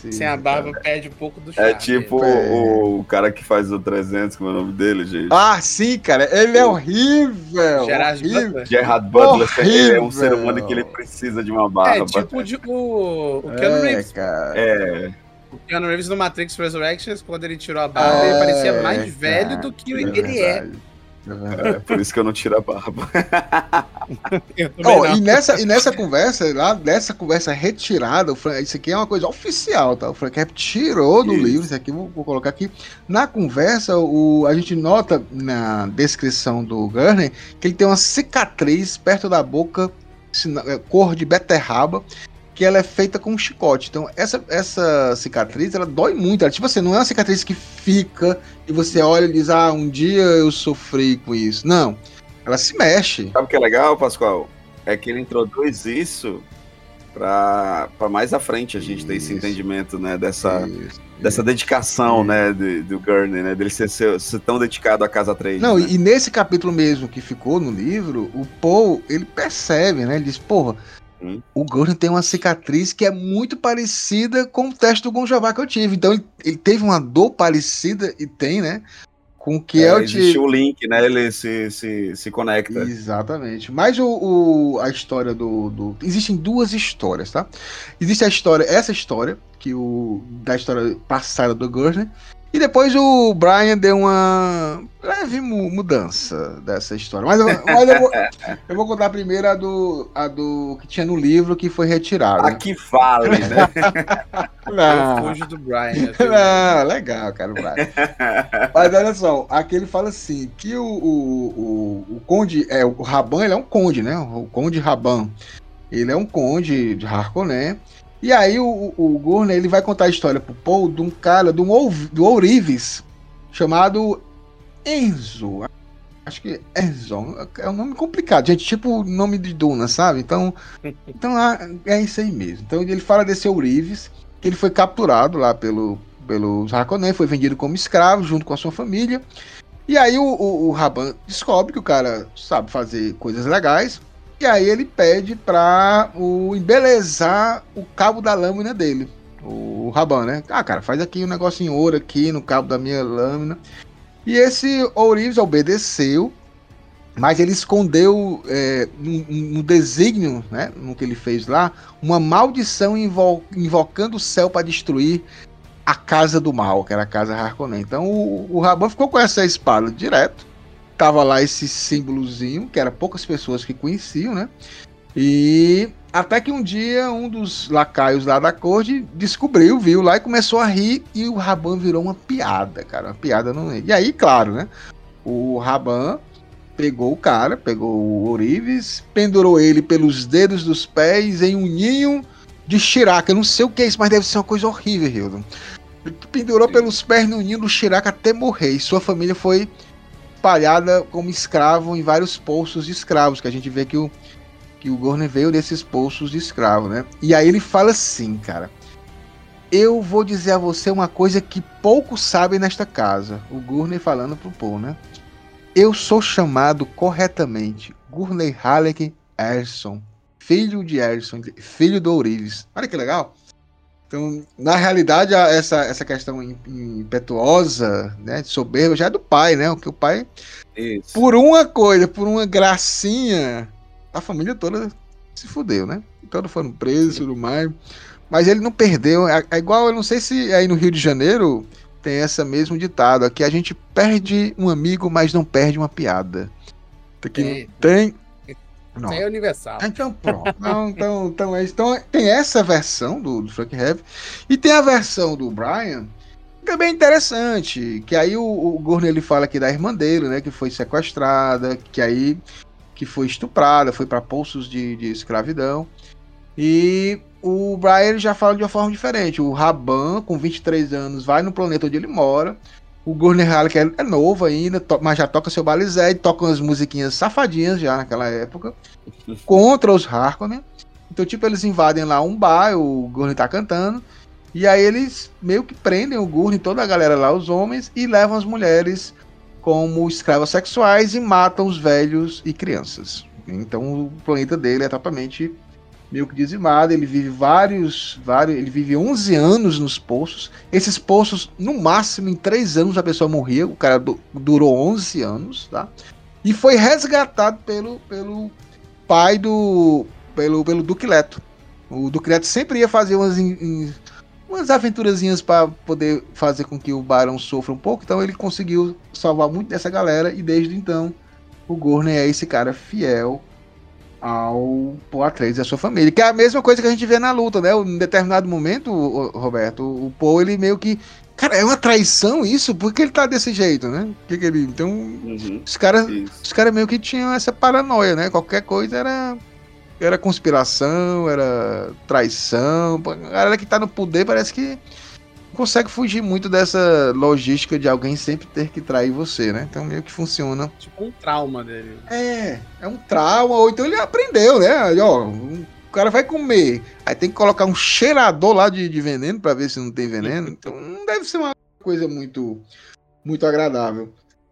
Sim, Sem a barba cara. perde um pouco do é charme. É tipo o, o, cara que faz o 300, como é o nome dele, gente? Ah, sim, cara. Ele é horrível. Gerard horrível. Butler. Gerard Butler. Ele é um ser humano que ele precisa de uma barba. É tipo de, o, o Keanu é, Reeves. Cara. É. O Keanu Reeves no Matrix Resurrections, quando ele tirou a barba, é, ele parecia mais cara, velho do que é ele verdade. é. É, por isso que eu não tiro a barba. [laughs] oh, e, nessa, e nessa conversa, lá, nessa conversa retirada, Frank, isso aqui é uma coisa oficial, tá? O Frank Hepp tirou do isso. livro, isso aqui vou, vou, colocar aqui. Na conversa, o, a gente nota na descrição do Gurney que ele tem uma cicatriz perto da boca, é, cor de beterraba, que ela é feita com um chicote. Então, essa, essa cicatriz, ela dói muito. Ela, tipo assim, não é uma cicatriz que fica e você olha e diz, ah, um dia eu sofri com isso. Não. Ela se mexe. Sabe o que é legal, Pascoal? É que ele introduz isso para mais à frente a gente isso. ter esse entendimento, né? Dessa, isso, dessa isso. dedicação, né? Do, do Gurney, né? Dele ser, ser, ser, tão dedicado à Casa 3. Não, né? e nesse capítulo mesmo que ficou no livro, o Paul, ele percebe, né? Ele diz, porra, Hum. O Gordon tem uma cicatriz que é muito parecida com o teste do Gonjavá que eu tive. Então ele, ele teve uma dor parecida e tem, né? Com o que é, é o Existe o link, né? Ele se, se, se conecta. Exatamente. Mas o, o, a história do, do. Existem duas histórias, tá? Existe a história, essa história, que o. Da história passada do Gurney, e depois o Brian deu uma leve mudança dessa história. Mas, eu, mas eu, vou, [laughs] eu, vou, contar primeiro a do, a do que tinha no livro que foi retirado. A que vale, né? [laughs] Não. Eu do Brian. Não, legal, cara, o Brian. Mas olha só, aqui ele fala assim: que o, o, o, o conde, é, o Raban, ele é um conde, né? O conde Raban. Ele é um conde de Harkonnen. E aí o, o Gurney ele vai contar a história pro Paul de um cara, de um, do Ourives, chamado Enzo. Acho que Enzo. É um nome complicado, gente. Tipo nome de Duna, sabe? Então, [laughs] então ah, é isso aí mesmo. Então ele fala desse Ourives, que ele foi capturado lá pelo, pelos Harkonnen, foi vendido como escravo junto com a sua família. E aí o, o, o Raban descobre que o cara sabe fazer coisas legais e aí ele pede para o embelezar o cabo da lâmina dele, o Raban, né? Ah, cara, faz aqui um negócio em ouro aqui no cabo da minha lâmina. E esse Ourives obedeceu, mas ele escondeu é, no, no, desígnio, né, no que ele fez lá, uma maldição invo invocando o céu para destruir a casa do mal, que era a casa Harkonnen. Então o, o Raban ficou com essa espada direto tava lá esse símbolozinho, que era poucas pessoas que conheciam, né? E até que um dia um dos lacaios lá da corte descobriu, viu lá e começou a rir e o Raban virou uma piada, cara, uma piada não. E aí, claro, né? O Raban pegou o cara, pegou o Orives, pendurou ele pelos dedos dos pés em um ninho de Shiraka. Eu não sei o que é isso, mas deve ser uma coisa horrível, Hildon. Pendurou pelos pés no ninho do Shiraka até morrer. E sua família foi espalhada como escravo em vários poços de escravos, que a gente vê que o, que o Gorner veio desses poços de escravo, né? E aí ele fala assim, cara. Eu vou dizer a você uma coisa que poucos sabem nesta casa. O Gurney falando pro Paul, né? Eu sou chamado corretamente Gurney Halleck Erson, filho de Erson, filho do Ourives. Olha que legal. Então, na realidade, essa, essa questão impetuosa, né, de soberba, já é do pai, né? O que o pai, Isso. por uma coisa, por uma gracinha, a família toda se fudeu, né? Todos foram presos e tudo mais. Mas ele não perdeu. É, é, igual, eu não sei se aí no Rio de Janeiro tem essa mesmo ditado. Aqui a gente perde um amigo, mas não perde uma piada. Aqui é. tem não. é universal. Então, pronto. Não, então, então, é, então, tem essa versão do, do Frank Heavy. E tem a versão do Brian, que é bem interessante. Que aí o, o Gurney ele fala aqui da irmã dele, né? Que foi sequestrada, que aí que foi estuprada, foi para poços de, de escravidão. E o Brian já fala de uma forma diferente. O Raban, com 23 anos, vai no planeta onde ele mora o Gurney Halleck é, é novo ainda, mas já toca seu balizé e toca umas musiquinhas safadinhas já naquela época, [laughs] contra os Harkonnen. Então, tipo, eles invadem lá um bar, o Gurney tá cantando, e aí eles meio que prendem o Gurney, toda a galera lá, os homens, e levam as mulheres como escravos sexuais e matam os velhos e crianças. Então o planeta dele é totalmente meio que dizimado. Ele vive vários, vários. Ele vive 11 anos nos poços. Esses poços, no máximo, em 3 anos a pessoa morria. O cara du durou 11 anos, tá? E foi resgatado pelo, pelo pai do. pelo, pelo Duque Leto. O Duque Leto sempre ia fazer umas, in, umas aventurazinhas para poder fazer com que o Barão sofra um pouco. Então ele conseguiu salvar muito dessa galera. E desde então, o Gurney é esse cara fiel ao Poe Atreides e a sua família. Que é a mesma coisa que a gente vê na luta, né? Em determinado momento, Roberto, o Poe, ele meio que. Cara, é uma traição isso? Por que ele tá desse jeito, né? Que que ele... Então, uhum, os caras os cara meio que tinham essa paranoia, né? Qualquer coisa era era conspiração, era traição. A galera que tá no poder parece que consegue fugir muito dessa logística de alguém sempre ter que trair você, né? Então meio que funciona. Tipo um trauma dele. É, é um trauma, ou então ele aprendeu, né? Ó, o cara vai comer, aí tem que colocar um cheirador lá de, de veneno para ver se não tem veneno. [laughs] Então não deve ser uma coisa muito, muito agradável.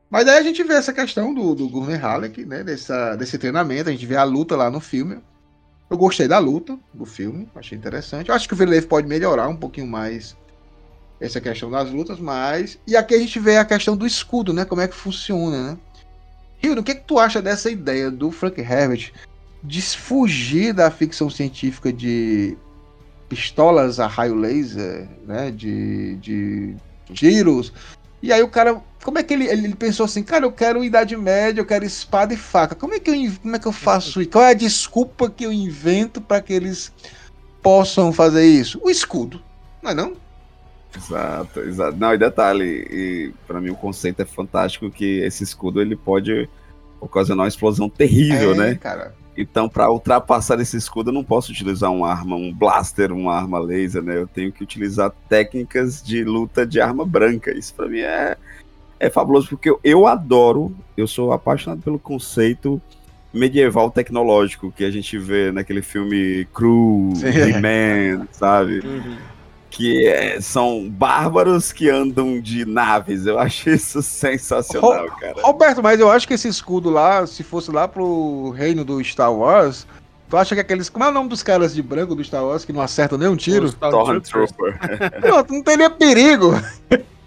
Mas aí a gente vê essa questão do, do Gurney Halleck, né? Dessa, desse treinamento, a gente vê a luta lá no filme. Eu gostei da luta do filme, achei interessante. Eu acho que o Villeneuve pode melhorar um pouquinho mais essa questão das lutas, mas. E aqui a gente vê a questão do escudo, né? Como é que funciona, né? Rio, o que, que tu acha dessa ideia do Frank Herbert de fugir da ficção científica de pistolas a raio laser, né? De, de tiros. E aí o cara. Como é que ele, ele pensou assim, cara, eu quero Idade Média, eu quero espada e faca. Como é que eu, como é que eu faço isso? Qual é a desculpa que eu invento para que eles possam fazer isso? O escudo, não é não? Exato, exato. Não, e detalhe, e para mim o conceito é fantástico que esse escudo ele pode ocasionar uma explosão terrível, é, né? Cara. Então, para ultrapassar esse escudo, eu não posso utilizar uma arma, um blaster, uma arma laser, né? Eu tenho que utilizar técnicas de luta de arma branca. Isso para mim é, é fabuloso, porque eu, eu adoro, eu sou apaixonado pelo conceito medieval tecnológico que a gente vê naquele filme Crew, Man, sabe? Uhum que é, são bárbaros que andam de naves. Eu acho isso sensacional, Ro cara. Roberto, mas eu acho que esse escudo lá, se fosse lá pro reino do Star Wars, tu acha que aqueles. Como é o nome dos caras de branco do Star Wars que não acertam nem um tiro? Stormtrooper. [laughs] [laughs] não, não teria perigo.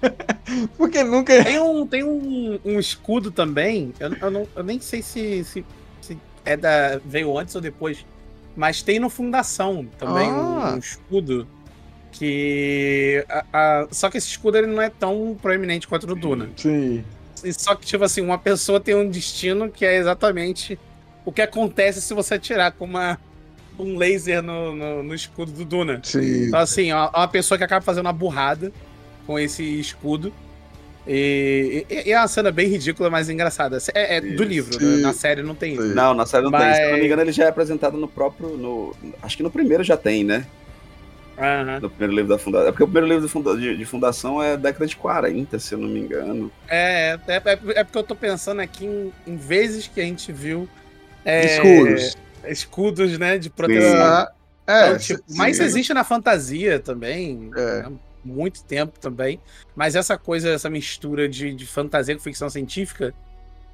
[laughs] Porque nunca. Tem um, tem um, um escudo também. Eu, eu, não, eu nem sei se, se, se, é da. veio antes ou depois. Mas tem no Fundação também ah. um, um escudo que. A, a, só que esse escudo ele não é tão proeminente quanto o do Duna. Sim. E só que, tipo assim, uma pessoa tem um destino que é exatamente o que acontece se você atirar com uma, um laser no, no, no escudo do Duna. Sim. Então, assim, é uma pessoa que acaba fazendo uma burrada com esse escudo. E, e, e, é uma cena bem ridícula, mas engraçada. É, é do livro, né? na série não tem isso. Não, na série não mas... tem. Se não me engano, ele já é apresentado no próprio. No... Acho que no primeiro já tem, né? Uhum. No primeiro livro da fundação. É porque o primeiro livro de, funda de, de, fundação é década de 40, se eu não me engano. É, é, é, é porque eu tô pensando aqui em, em vezes que a gente viu. É, escudos. Escudos, né? De proteção. É, então, tipo, sim. Mas existe na fantasia também. É. Né, muito tempo também. Mas essa coisa, essa mistura de, de fantasia com ficção científica.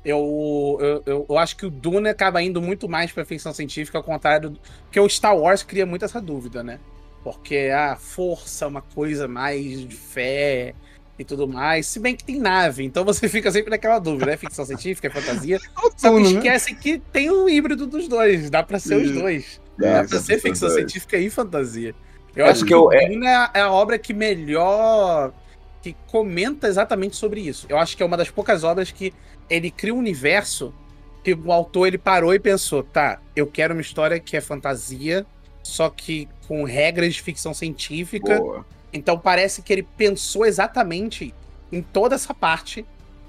Eu, eu, eu, eu, acho que o Dune acaba indo muito mais pra ficção científica, ao contrário do. Porque o Star Wars cria muito essa dúvida, né? Porque a força é uma coisa mais de fé e tudo mais. Se bem que tem nave, então você [laughs] fica sempre naquela dúvida, né? Ficção científica, é fantasia. [laughs] Só que né? esquece que tem um híbrido dos dois. Dá pra ser os dois. Dá pra ser ficção científica e fantasia. Eu é acho que, o é... é a obra que melhor. que comenta exatamente sobre isso. Eu acho que é uma das poucas obras que ele cria um universo que o autor ele parou e pensou: tá, eu quero uma história que é fantasia, só que com regras de ficção científica. Boa. Então parece que ele pensou exatamente em toda essa parte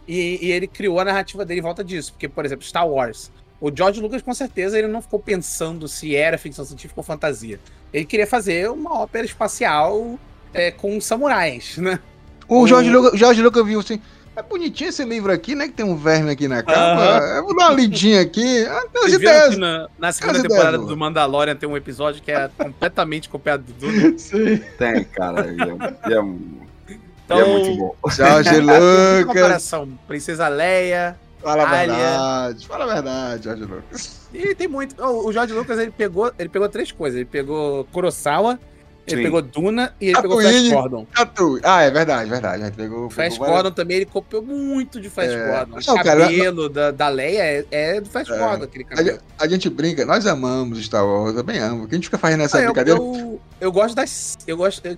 e, e, ele criou a narrativa dele em volta disso. Porque, por exemplo, Star Wars. O George Lucas, com certeza, ele não ficou pensando se era ficção científica ou fantasia. Ele queria fazer uma ópera espacial é, com samurais, né? O, o... George, Lucas, George Lucas viu assim. É bonitinho esse livro aqui, né? Que tem um verme aqui na capa. Uh -huh. Eu vou dar uma lidinha aqui. Ah, as ideias, na, na, segunda temporada ideias, do Mandalorian tem um episódio que é [laughs] completamente copiado do Dune. Sim. Tem, cara. E é, é, então, é muito bom. George [laughs] Lucas. comparação. Princesa Leia, Fala a verdade, fala a verdade, Jorge Lucas. E tem muito. O Jorge Lucas ele pegou, ele pegou três coisas. Ele pegou Kurosawa, ele Sim. pegou Duna e ele Tatooine, pegou Flash Gordon. Tatooine. Ah, é verdade, verdade. Ele pegou, Flash pegou Gordon também, ele copiou muito de Flash é... Gordon. O Não, cabelo cara, da, da Leia é, é do Flash é... Gordon, aquele cabelo. A, a, gente brinca, nós amamos Star Wars, eu bem amo. Que a gente fica fazendo essa ah, brincadeira. Eu, eu, eu, gosto das. Eu gosto. Eu,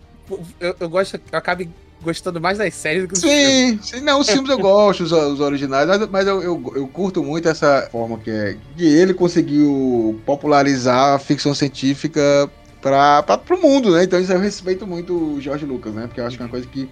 eu, eu gosto. Eu acabo gostando mais das séries do que dos sim, filmes. Sim, não, os filmes eu gosto, os, os originais, mas, mas eu, eu, eu, curto muito essa forma que é. Que ele conseguiu popularizar a ficção científica para o mundo, né? Então isso eu respeito muito o George Lucas, né? Porque eu acho que é uma coisa que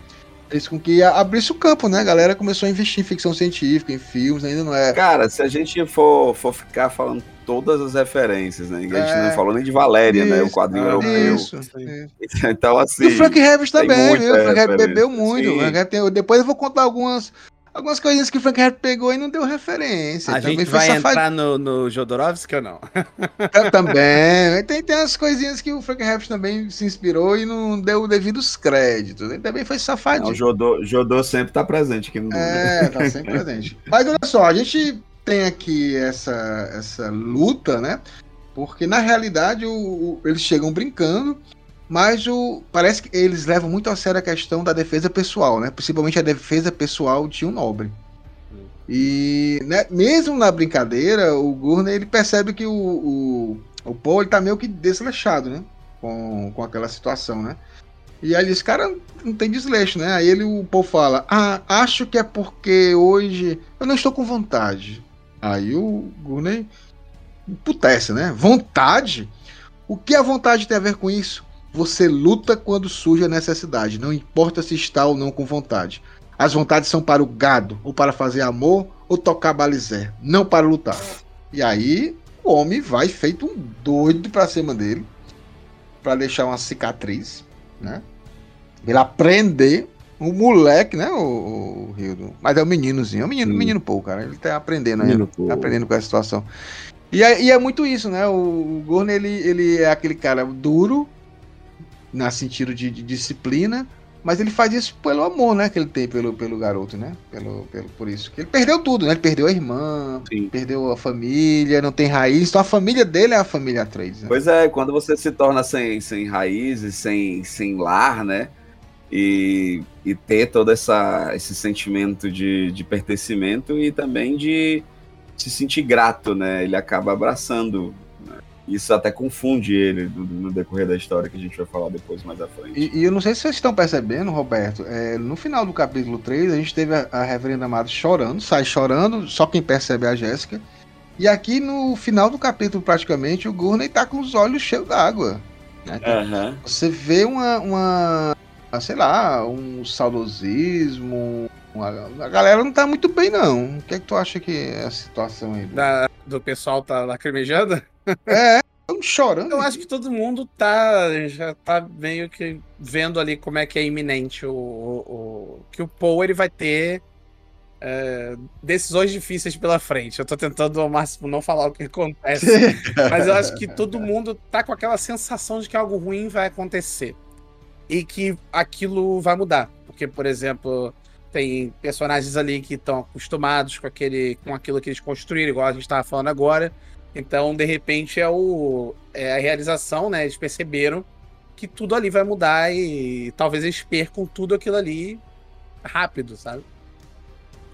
fez com que abrisse o campo, né? A galera começou a investir em ficção científica, em filmes, ainda não é. Cara, se a gente for, for ficar falando todas as referências, né? A gente é... não falou nem de Valéria, isso, né? O quadrinho é, europeu. Isso, [laughs] Então, assim. E o Frank Harris também, viu? O Frank Harris bebeu muito. Depois eu vou contar algumas algumas coisinhas que o Frank Herbert pegou e não deu referência. A gente vai safad... entrar no, no Jodorowsky ou não? Também. Tem, tem as coisinhas que o Frank Herbert também se inspirou e não deu devidos créditos. Ele também foi safadinho. Não, o Jodô, Jodô sempre tá presente aqui no É, tá sempre presente. Mas olha só, a gente tem aqui essa, essa luta, né? Porque na realidade o, o, eles chegam brincando mas o, parece que eles levam muito a sério a questão da defesa pessoal, né? Principalmente a defesa pessoal de um nobre. E né, mesmo na brincadeira, o Gurney ele percebe que o, o, o Paul ele tá meio que desleixado, né? Com, com aquela situação, né? E aí esse cara não tem desleixo, né? Aí ele, o Paul fala: Ah, acho que é porque hoje eu não estou com vontade. Aí o Gurney putece, né? Vontade? O que a vontade tem a ver com isso? Você luta quando surge a necessidade, não importa se está ou não com vontade. As vontades são para o gado, ou para fazer amor, ou tocar balizé, não para lutar. E aí o homem vai feito um doido para cima dele, para deixar uma cicatriz, né? Ele aprender o moleque, né, o, o Rio, mas é o meninozinho, é o menino, menino pouco, cara, ele tá aprendendo ainda, tá aprendendo com essa situação. E é, e é, muito isso, né? O, o Gorn, ele, ele é aquele cara duro, na sentido de, de, disciplina, mas ele faz isso pelo amor, né, que ele tem pelo, pelo garoto, né? Pelo, pelo, por isso. Ele perdeu tudo, né? Ele perdeu a irmã, Sim. perdeu a família, não tem raiz, então a família dele é a família Atreides. Né? Pois é, quando você se torna sem, sem raízes, sem, sem lar, né? E, e ter todo essa, esse sentimento de, de pertencimento e também de se sentir grato, né? Ele acaba abraçando isso até confunde ele no, decorrer da história que a gente vai falar depois mais à frente. E, e eu não sei se vocês estão percebendo, Roberto, é, no final do capítulo 3, a gente teve a, a Reverenda Amada chorando, sai chorando, só quem percebe é a Jéssica. E aqui no final do capítulo, praticamente, o Gurney tá com os olhos cheios d'água. Né? Uhum. Você vê uma, uma, sei lá, um saudosismo. Uma, a galera não tá muito bem, não. O que é que tu acha que é a situação aí? Da, do pessoal tá lacrimejando? É, chorando. Eu acho que todo mundo tá já tá meio que vendo ali como é que é iminente o, o, que o Paul ele vai ter é, decisões difíceis pela frente. Eu tô tentando ao máximo não falar o que acontece, [laughs] mas eu acho que todo mundo tá com aquela sensação de que algo ruim vai acontecer e que aquilo vai mudar, porque por exemplo tem personagens ali que estão acostumados com aquele com aquilo que eles construíram, igual a gente estava falando agora então, de repente, é, o, é a realização, né? Eles perceberam que tudo ali vai mudar e talvez eles percam tudo aquilo ali rápido, sabe?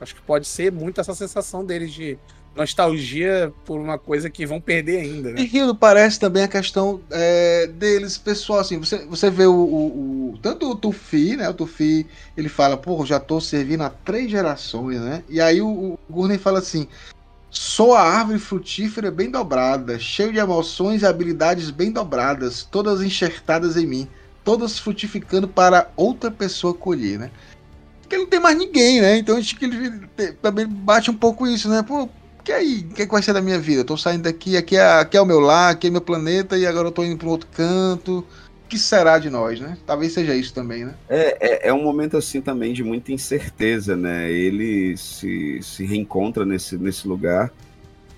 Acho que pode ser muito essa sensação deles de nostalgia por uma coisa que vão perder ainda. Né? E aquilo parece também a questão é, deles, pessoal, assim, você, você vê o, o, o, tanto o Tufi, né, o Tufi, ele fala, pô, já tô servindo há três gerações, né, e aí o, o Gurney fala assim, Sou a árvore frutífera bem dobrada, cheio de emoções e habilidades bem dobradas, todas enxertadas em mim, todas frutificando para outra pessoa colher, né? Porque não tem mais ninguém, né? Então acho que ele também bate um pouco isso, né? Pô, que aí? O que, é que vai ser da minha vida? Eu tô saindo daqui, aqui é, aqui é o meu lar, aqui é meu planeta, e agora eu tô indo para outro canto que será de nós, né? Talvez seja isso também, né? É, é, é, um momento assim também de muita incerteza, né? Ele se, se reencontra nesse, nesse lugar,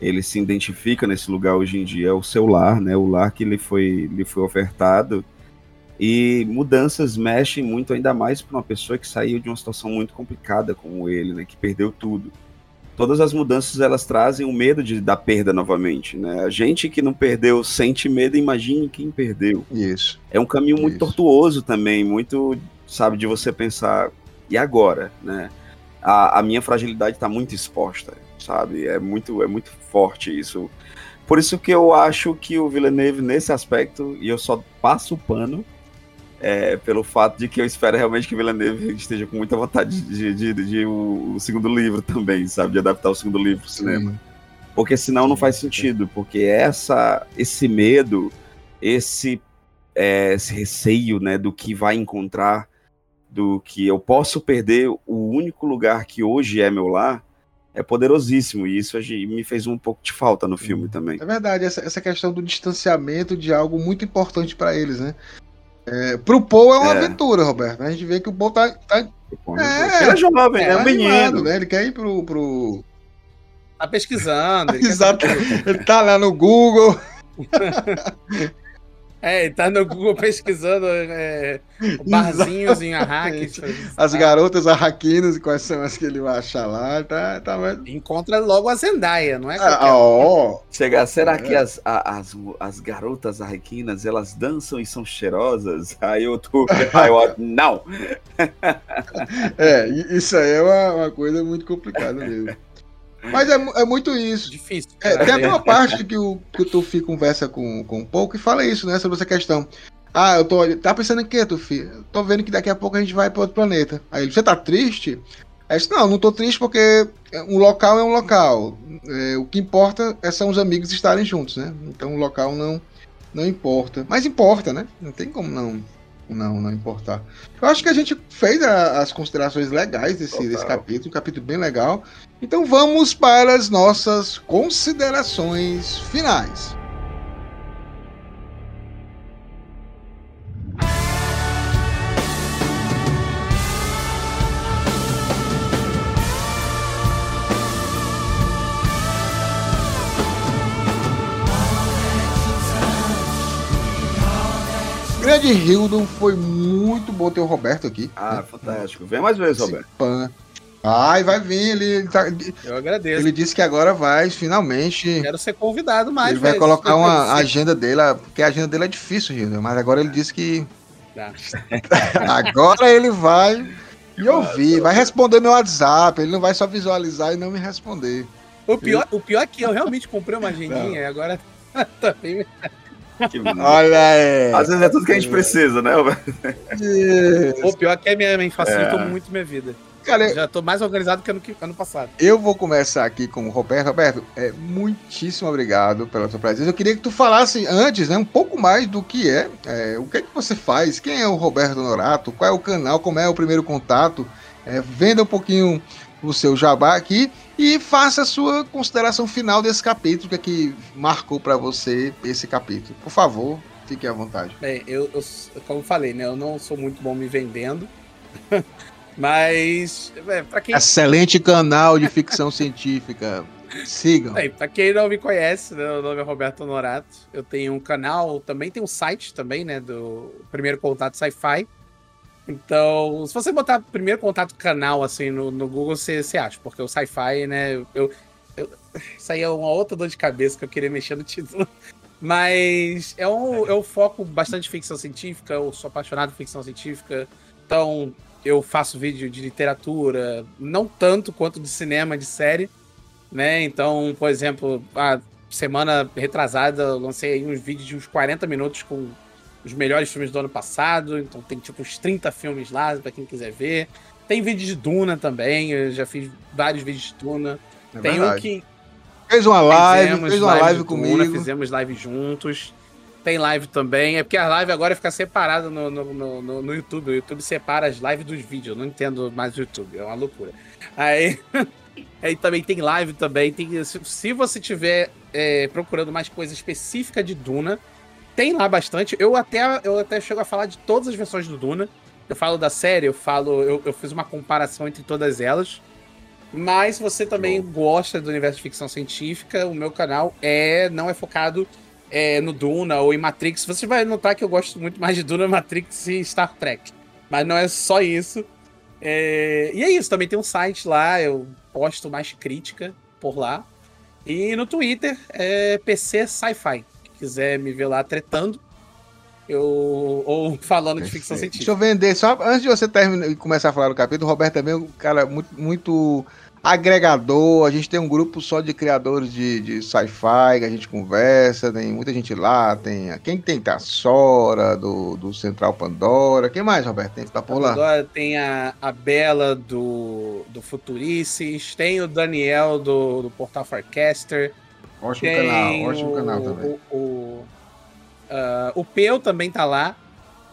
ele se identifica nesse lugar hoje em dia, é o seu lar, né? O lar que lhe foi, lhe foi ofertado. E mudanças mexem muito, ainda mais para uma pessoa que saiu de uma situação muito complicada como ele, né? Que perdeu tudo. Todas as mudanças elas trazem o medo de, da perda novamente, né? A gente que não perdeu sente medo, imagine quem perdeu. Isso. É um caminho muito Isso. tortuoso também, muito, sabe, de você pensar, e agora, né? A, a minha fragilidade está muito exposta, sabe? É muito, é muito forte isso. Por isso que eu acho que o Villeneuve, nesse aspecto, e eu só passo o pano, é, pelo fato de que eu espero realmente que Villeneuve esteja com muita vontade de, de, de, de o, o, segundo livro também, sabe? De adaptar o segundo livro pro cinema. Sim. Porque senão não faz sentido, porque essa, esse medo, esse, é, esse receio né, do que vai encontrar, do que eu posso perder o único lugar que hoje é meu lar, é poderosíssimo. E isso me fez um pouco de falta no filme também. É verdade, essa, essa questão do distanciamento de algo muito importante para eles, né? É, pro Paul é uma é. aventura, Roberto. A gente vê que o Paul tá. tá é, ele é jovem, é, é um menino. Né? Ele quer ir pro. pro... Tá pesquisando. Ele [laughs] Exato. Ele tá lá no Google. [laughs] É, ele tá no Google [laughs] pesquisando é, barzinhos em Arrakis. As garotas arraquinas, quais são as que ele vai achar lá. Tá, tá... Encontra logo a Zendaya, não é? Ah, ó. Chega, será é. que as, as, as garotas arraquinas, elas dançam e são cheirosas? [laughs] Aí eu tô... Aí eu, não! [laughs] é, isso aí é uma, uma coisa muito complicada mesmo. Mas é, é muito isso. Difícil. É, tem até uma parte que o, que o Tufi conversa com, com o Pouco e fala isso, né? Sobre essa questão. Ah, eu tô. Tá pensando em quê, Tufi? Tô vendo que daqui a pouco a gente vai para outro planeta. Aí ele, você tá triste? Aí disse, não, não tô triste porque um local é um local. É, o que importa é são os amigos estarem juntos, né? Então o local não, não importa. Mas importa, né? Não tem como não não, não importar. Eu acho que a gente fez a, as considerações legais desse, desse capítulo, um capítulo bem legal. Então vamos para as nossas considerações finais. Grande Hildon, foi muito bom ter o Roberto aqui. Ah, né? fantástico. Vem mais vezes, Roberto. Pan. Ai, vai vir, ele, ele tá, Eu agradeço. Ele disse que agora vai, finalmente. Quero ser convidado mais. Ele vai vezes, colocar uma agenda dele, porque a agenda dele é difícil, Hildon, mas agora ele disse que. Tá. [laughs] agora ele vai me ouvir, vai responder meu WhatsApp, ele não vai só visualizar e não me responder. O pior, o pior é que eu realmente comprei uma agendinha, e agora [laughs] tá bem. [laughs] Olha aí. Às vezes é tudo que a gente precisa, né? O pior é que a minha, minha facilitou é. muito minha vida. Cara, já tô mais organizado que ano, que ano passado. Eu vou começar aqui com o Roberto. Roberto, é, muitíssimo obrigado pela sua presença. Eu queria que tu falasse antes, né, um pouco mais do que é, é o que é que você faz, quem é o Roberto Norato, qual é o canal, como é o primeiro contato. É, venda um pouquinho o seu jabá aqui e faça a sua consideração final desse capítulo, que, é que marcou para você esse capítulo. Por favor, fique à vontade. Bem, eu, eu como falei, né, eu não sou muito bom me vendendo, [laughs] mas é, para quem excelente canal de ficção [laughs] científica. Sigam. Bem, pra quem não me conhece, né, meu nome é Roberto Norato. Eu tenho um canal, também tem um site também, né? Do Primeiro Contato Sci-Fi então, se você botar primeiro contato canal assim no, no Google, você, você acha, porque o sci-fi, né? Eu, eu, [laughs] isso aí é uma outra dor de cabeça que eu queria mexer no título. Mas é um, um foco bastante de ficção científica, eu sou apaixonado por ficção científica. Então, eu faço vídeo de literatura, não tanto quanto de cinema, de série, né? Então, por exemplo, a semana retrasada eu lancei uns vídeos de uns 40 minutos com os melhores filmes do ano passado. Então tem tipo uns 30 filmes lá para quem quiser ver. Tem vídeo de Duna também. Eu já fiz vários vídeos de Duna. É tem verdade. um que. Fez uma live, fizemos fez uma live, live comigo. Duna, fizemos live juntos. Tem live também. É porque a live agora fica separada no, no, no, no YouTube. O YouTube separa as lives dos vídeos. Eu não entendo mais o YouTube. É uma loucura. Aí. [laughs] Aí também tem live também. Tem, se você tiver é, procurando mais coisa específica de Duna, tem lá bastante. Eu até, eu até chego a falar de todas as versões do Duna. Eu falo da série, eu falo. Eu, eu fiz uma comparação entre todas elas. Mas se você também Bom. gosta do universo de ficção científica, o meu canal é não é focado é, no Duna ou em Matrix. Você vai notar que eu gosto muito mais de Duna, Matrix e Star Trek. Mas não é só isso. É... E é isso, também tem um site lá, eu posto mais crítica por lá. E no Twitter é PC Sci-Fi. Quiser me ver lá tretando, eu, ou falando de ficção científica. Deixa eu vender, só antes de você terminar e começar a falar do capítulo, o Roberto também é um cara muito, muito agregador. A gente tem um grupo só de criadores de, de sci-fi que a gente conversa. Tem muita gente lá. Tem quem tem tá Sora do, do Central Pandora. Quem mais, Roberto? Tem que tá por lá. Pandora, tem a, a Bela do, do Futurices. Tem o Daniel do, do Portal Farcaster. Ótimo tem canal, ótimo o, canal também. O, o, uh, o Peu também tá lá.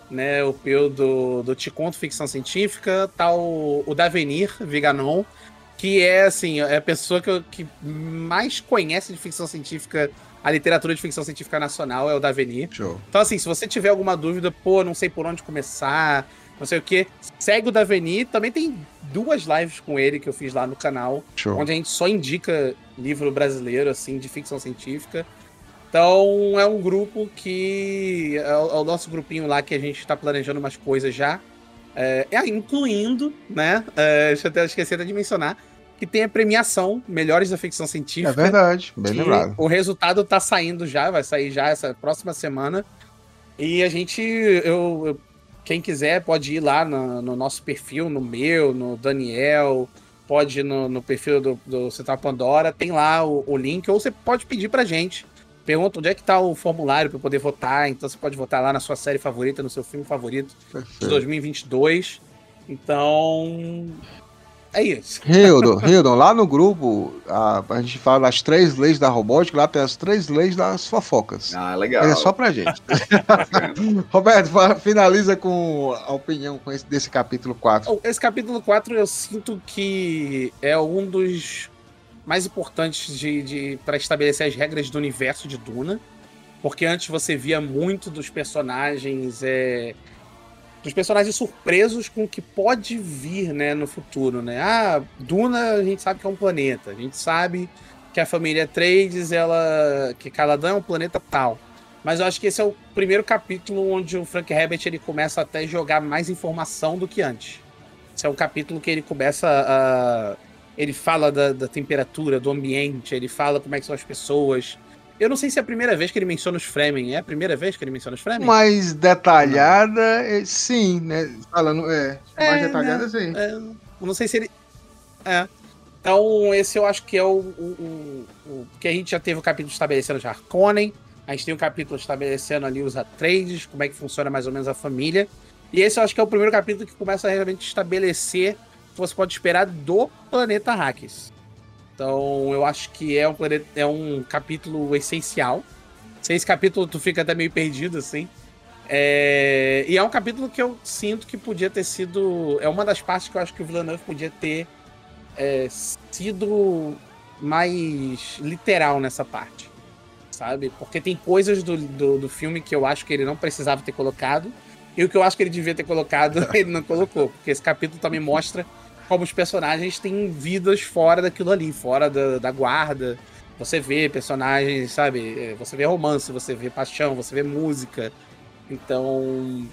Né, o Peu do, do Te Conto Ficção Científica, tá o, o Davenir Viganon, que é assim, é a pessoa que, que mais conhece de ficção científica, a literatura de ficção científica nacional é o Daveni. Show. Então, assim, se você tiver alguma dúvida, pô, não sei por onde começar, não sei o que, segue o Daveni. Também tem duas lives com ele que eu fiz lá no canal, Show. onde a gente só indica livro brasileiro, assim, de ficção científica. Então, é um grupo que. É o, é o nosso grupinho lá que a gente está planejando umas coisas já. É, é, incluindo, né? É, deixa eu até esquecer de mencionar, que tem a premiação Melhores da Ficção Científica. É verdade, bem lembrado. O resultado tá saindo já, vai sair já essa próxima semana. E a gente, eu, eu quem quiser pode ir lá no, no, nosso perfil, no meu, no Daniel, pode ir no, no perfil do, do Central Pandora, tem lá o, o, link, ou você pode pedir pra gente. Pergunta onde é que tá o formulário para poder votar. Então você pode votar lá na sua série favorita, no seu filme favorito Perfeito. de 2022. Então, é isso. Hildon, Hildon, lá no grupo, a, a gente fala das três leis da robótica, lá tem as três leis das fofocas. Ah, legal. É só pra gente. [laughs] Roberto, finaliza com a opinião com esse, desse capítulo 4. Esse capítulo 4 eu sinto que é um dos mais importantes de, de para estabelecer as regras do universo de Duna. Porque antes você via muito dos personagens. É, dos personagens surpresos com o que pode vir, né, no futuro, né? Ah, Duna a gente sabe que é um planeta, a gente sabe que a família Trades, ela, que Caladan é um planeta tal. Mas eu acho que esse é o primeiro capítulo onde o Frank Herbert ele começa até a jogar mais informação do que antes. Esse é um capítulo que ele começa a ele fala da, da temperatura, do ambiente, ele fala como é que são as pessoas, eu não sei se é a primeira vez que ele menciona os Fremen. É a primeira vez que ele menciona os Fremen? Mais detalhada, é, sim, né? Falando, é. é mais detalhada, né? sim. É, não sei se ele. É. Então, esse eu acho que é o, o, o, o. que a gente já teve o capítulo estabelecendo já Harkonnen. A gente tem o capítulo estabelecendo ali os Atreides, como é que funciona mais ou menos a família. E esse eu acho que é o primeiro capítulo que começa a realmente estabelecer o que você pode esperar do planeta Arrakis. Então eu acho que é um, planeta, é um capítulo essencial. Sem esse capítulo tu fica até meio perdido, assim. É... E é um capítulo que eu sinto que podia ter sido. É uma das partes que eu acho que o Villeneuve podia ter é, sido mais literal nessa parte. Sabe? Porque tem coisas do, do, do, filme que eu acho que ele não precisava ter colocado. E o que eu acho que ele devia ter colocado, [laughs] ele não colocou. Porque esse capítulo também mostra como os personagens têm vidas fora daquilo ali, fora da, da guarda. Você vê personagens, sabe? É, você vê romance, você vê paixão, você vê música. Então,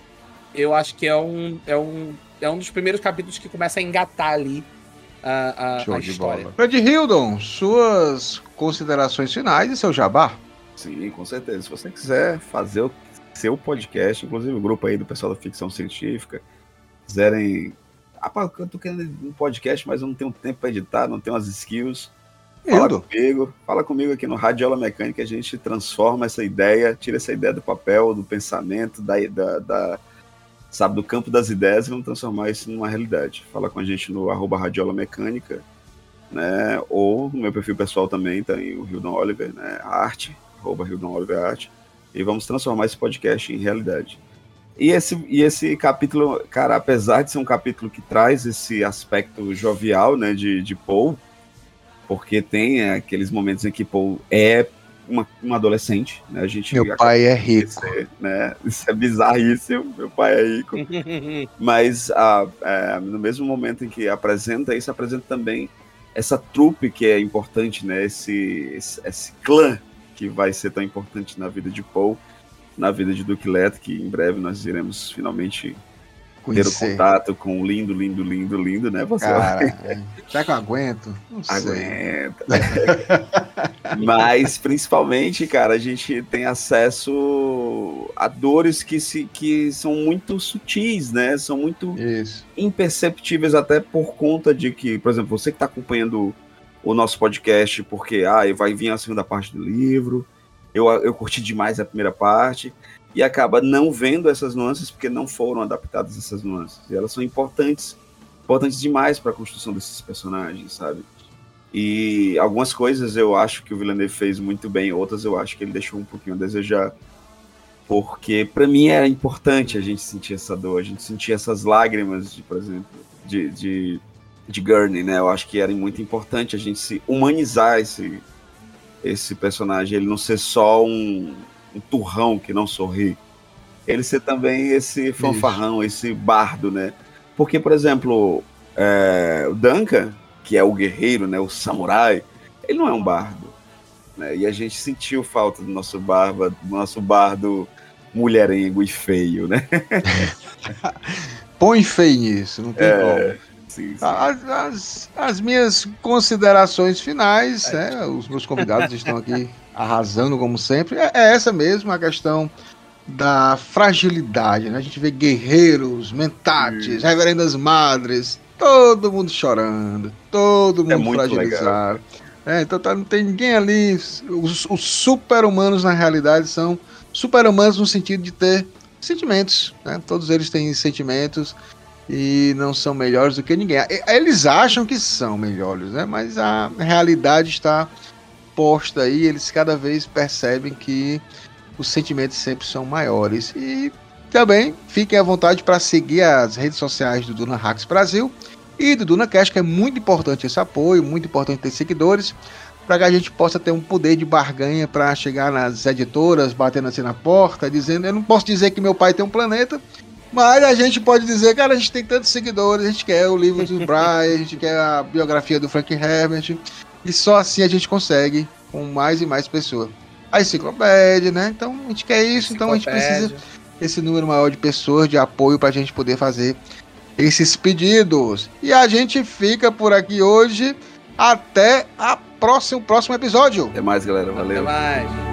eu acho que é um, é um, é um dos primeiros capítulos que começa a engatar ali a, a, a história. Fred Hildon, suas considerações finais e seu jabá? Sim, com certeza. Se você quiser fazer o seu podcast, inclusive o grupo aí do pessoal da ficção científica, quiserem ah, eu tô querendo um podcast, mas eu não tenho tempo para editar, não tenho as skills. Fala Indo. comigo, fala comigo aqui no Radiola Mecânica, a gente transforma essa ideia, tira essa ideia do papel, do pensamento, da, da, da sabe, do campo das ideias e vamos transformar isso numa realidade. Fala com a gente no arroba Radiola Mecânica, né? Ou no meu perfil pessoal também, tem o Hildon Oliver, né? Arte, arroba Hildon Oliver Arte. E vamos transformar esse podcast em realidade. E esse, e esse capítulo, cara, apesar de ser um capítulo que traz esse aspecto jovial, né, de, de Paul, porque tem é, aqueles momentos em que Paul é uma, uma adolescente, né, a gente... Meu pai é rico. né, isso é bizarríssimo, meu pai é rico. [laughs] Mas a, é, no mesmo momento em que apresenta isso, apresenta também essa trupe que é importante, né, esse, esse, esse clã que vai ser tão importante na vida de Paul, na vida de Duke Leto, que em breve nós iremos finalmente ter o contato com o lindo, lindo, lindo, lindo, né, pessoal? Cara, [laughs] será que eu aguento? Não Aguenta. [laughs] Mas, principalmente, cara, a gente tem acesso a dores que, se, que são muito sutis, né? São muito Isso. imperceptíveis até por conta de que, por exemplo, você que está acompanhando o nosso podcast porque, ah, vai vir a segunda parte do livro, eu, eu curti demais a primeira parte, e acaba não vendo essas nuances porque não foram adaptadas essas nuances. E elas são importantes, importantes demais para a construção desses personagens, sabe? E algumas coisas eu acho que o Villeneuve fez muito bem, outras eu acho que ele deixou um pouquinho a desejar. Porque para mim era importante a gente sentir essa dor, a gente sentir essas lágrimas, de, por exemplo, de, de, de Gurney, né? Eu acho que era muito importante a gente se humanizar esse, esse personagem, ele não ser só um, um turrão que não sorri. Ele ser também esse fanfarrão, Isso. esse bardo, né? Porque, por exemplo, é, o Duncan, que é o guerreiro, né, o samurai, ele não é um bardo. Né? E a gente sentiu falta do nosso barba, do nosso bardo mulherengo e feio, né? [laughs] Põe feio nisso, não tem é, como. Sim, sim. As, as, as, minhas considerações finais, é. né? Os meus convidados estão aqui arrasando como sempre. É, é essa mesmo a questão da fragilidade, né? A gente vê guerreiros, mentates, reverendas madres, todo mundo chorando, todo é mundo é fragilizado. É, então tá, não tem ninguém ali. Os, os super-humanos, na realidade, são super-humanos no sentido de ter sentimentos. Né? Todos eles têm sentimentos e não são melhores do que ninguém. Eles acham que são melhores, né? mas a realidade está posta aí, eles cada vez percebem que os sentimentos sempre são maiores. E também fiquem à vontade para seguir as redes sociais do Duna Hacks Brasil e do Duna Cash, que é muito importante esse apoio, muito importante ter seguidores, para que a gente possa ter um poder de barganha para chegar nas editoras, batendo assim na porta, dizendo: Eu não posso dizer que meu pai tem um planeta. Mas a gente pode dizer, cara, a gente tem tantos seguidores, a gente quer o livro do [laughs] Brian, a gente quer a biografia do Frank Herbert, e só assim a gente consegue com mais e mais pessoas. A enciclopédia, né? Então a gente quer isso, então a gente precisa esse número maior de pessoas de apoio para a gente poder fazer esses pedidos. E a gente fica por aqui hoje. Até a próximo, próximo episódio. Até mais, galera. Valeu. Até mais.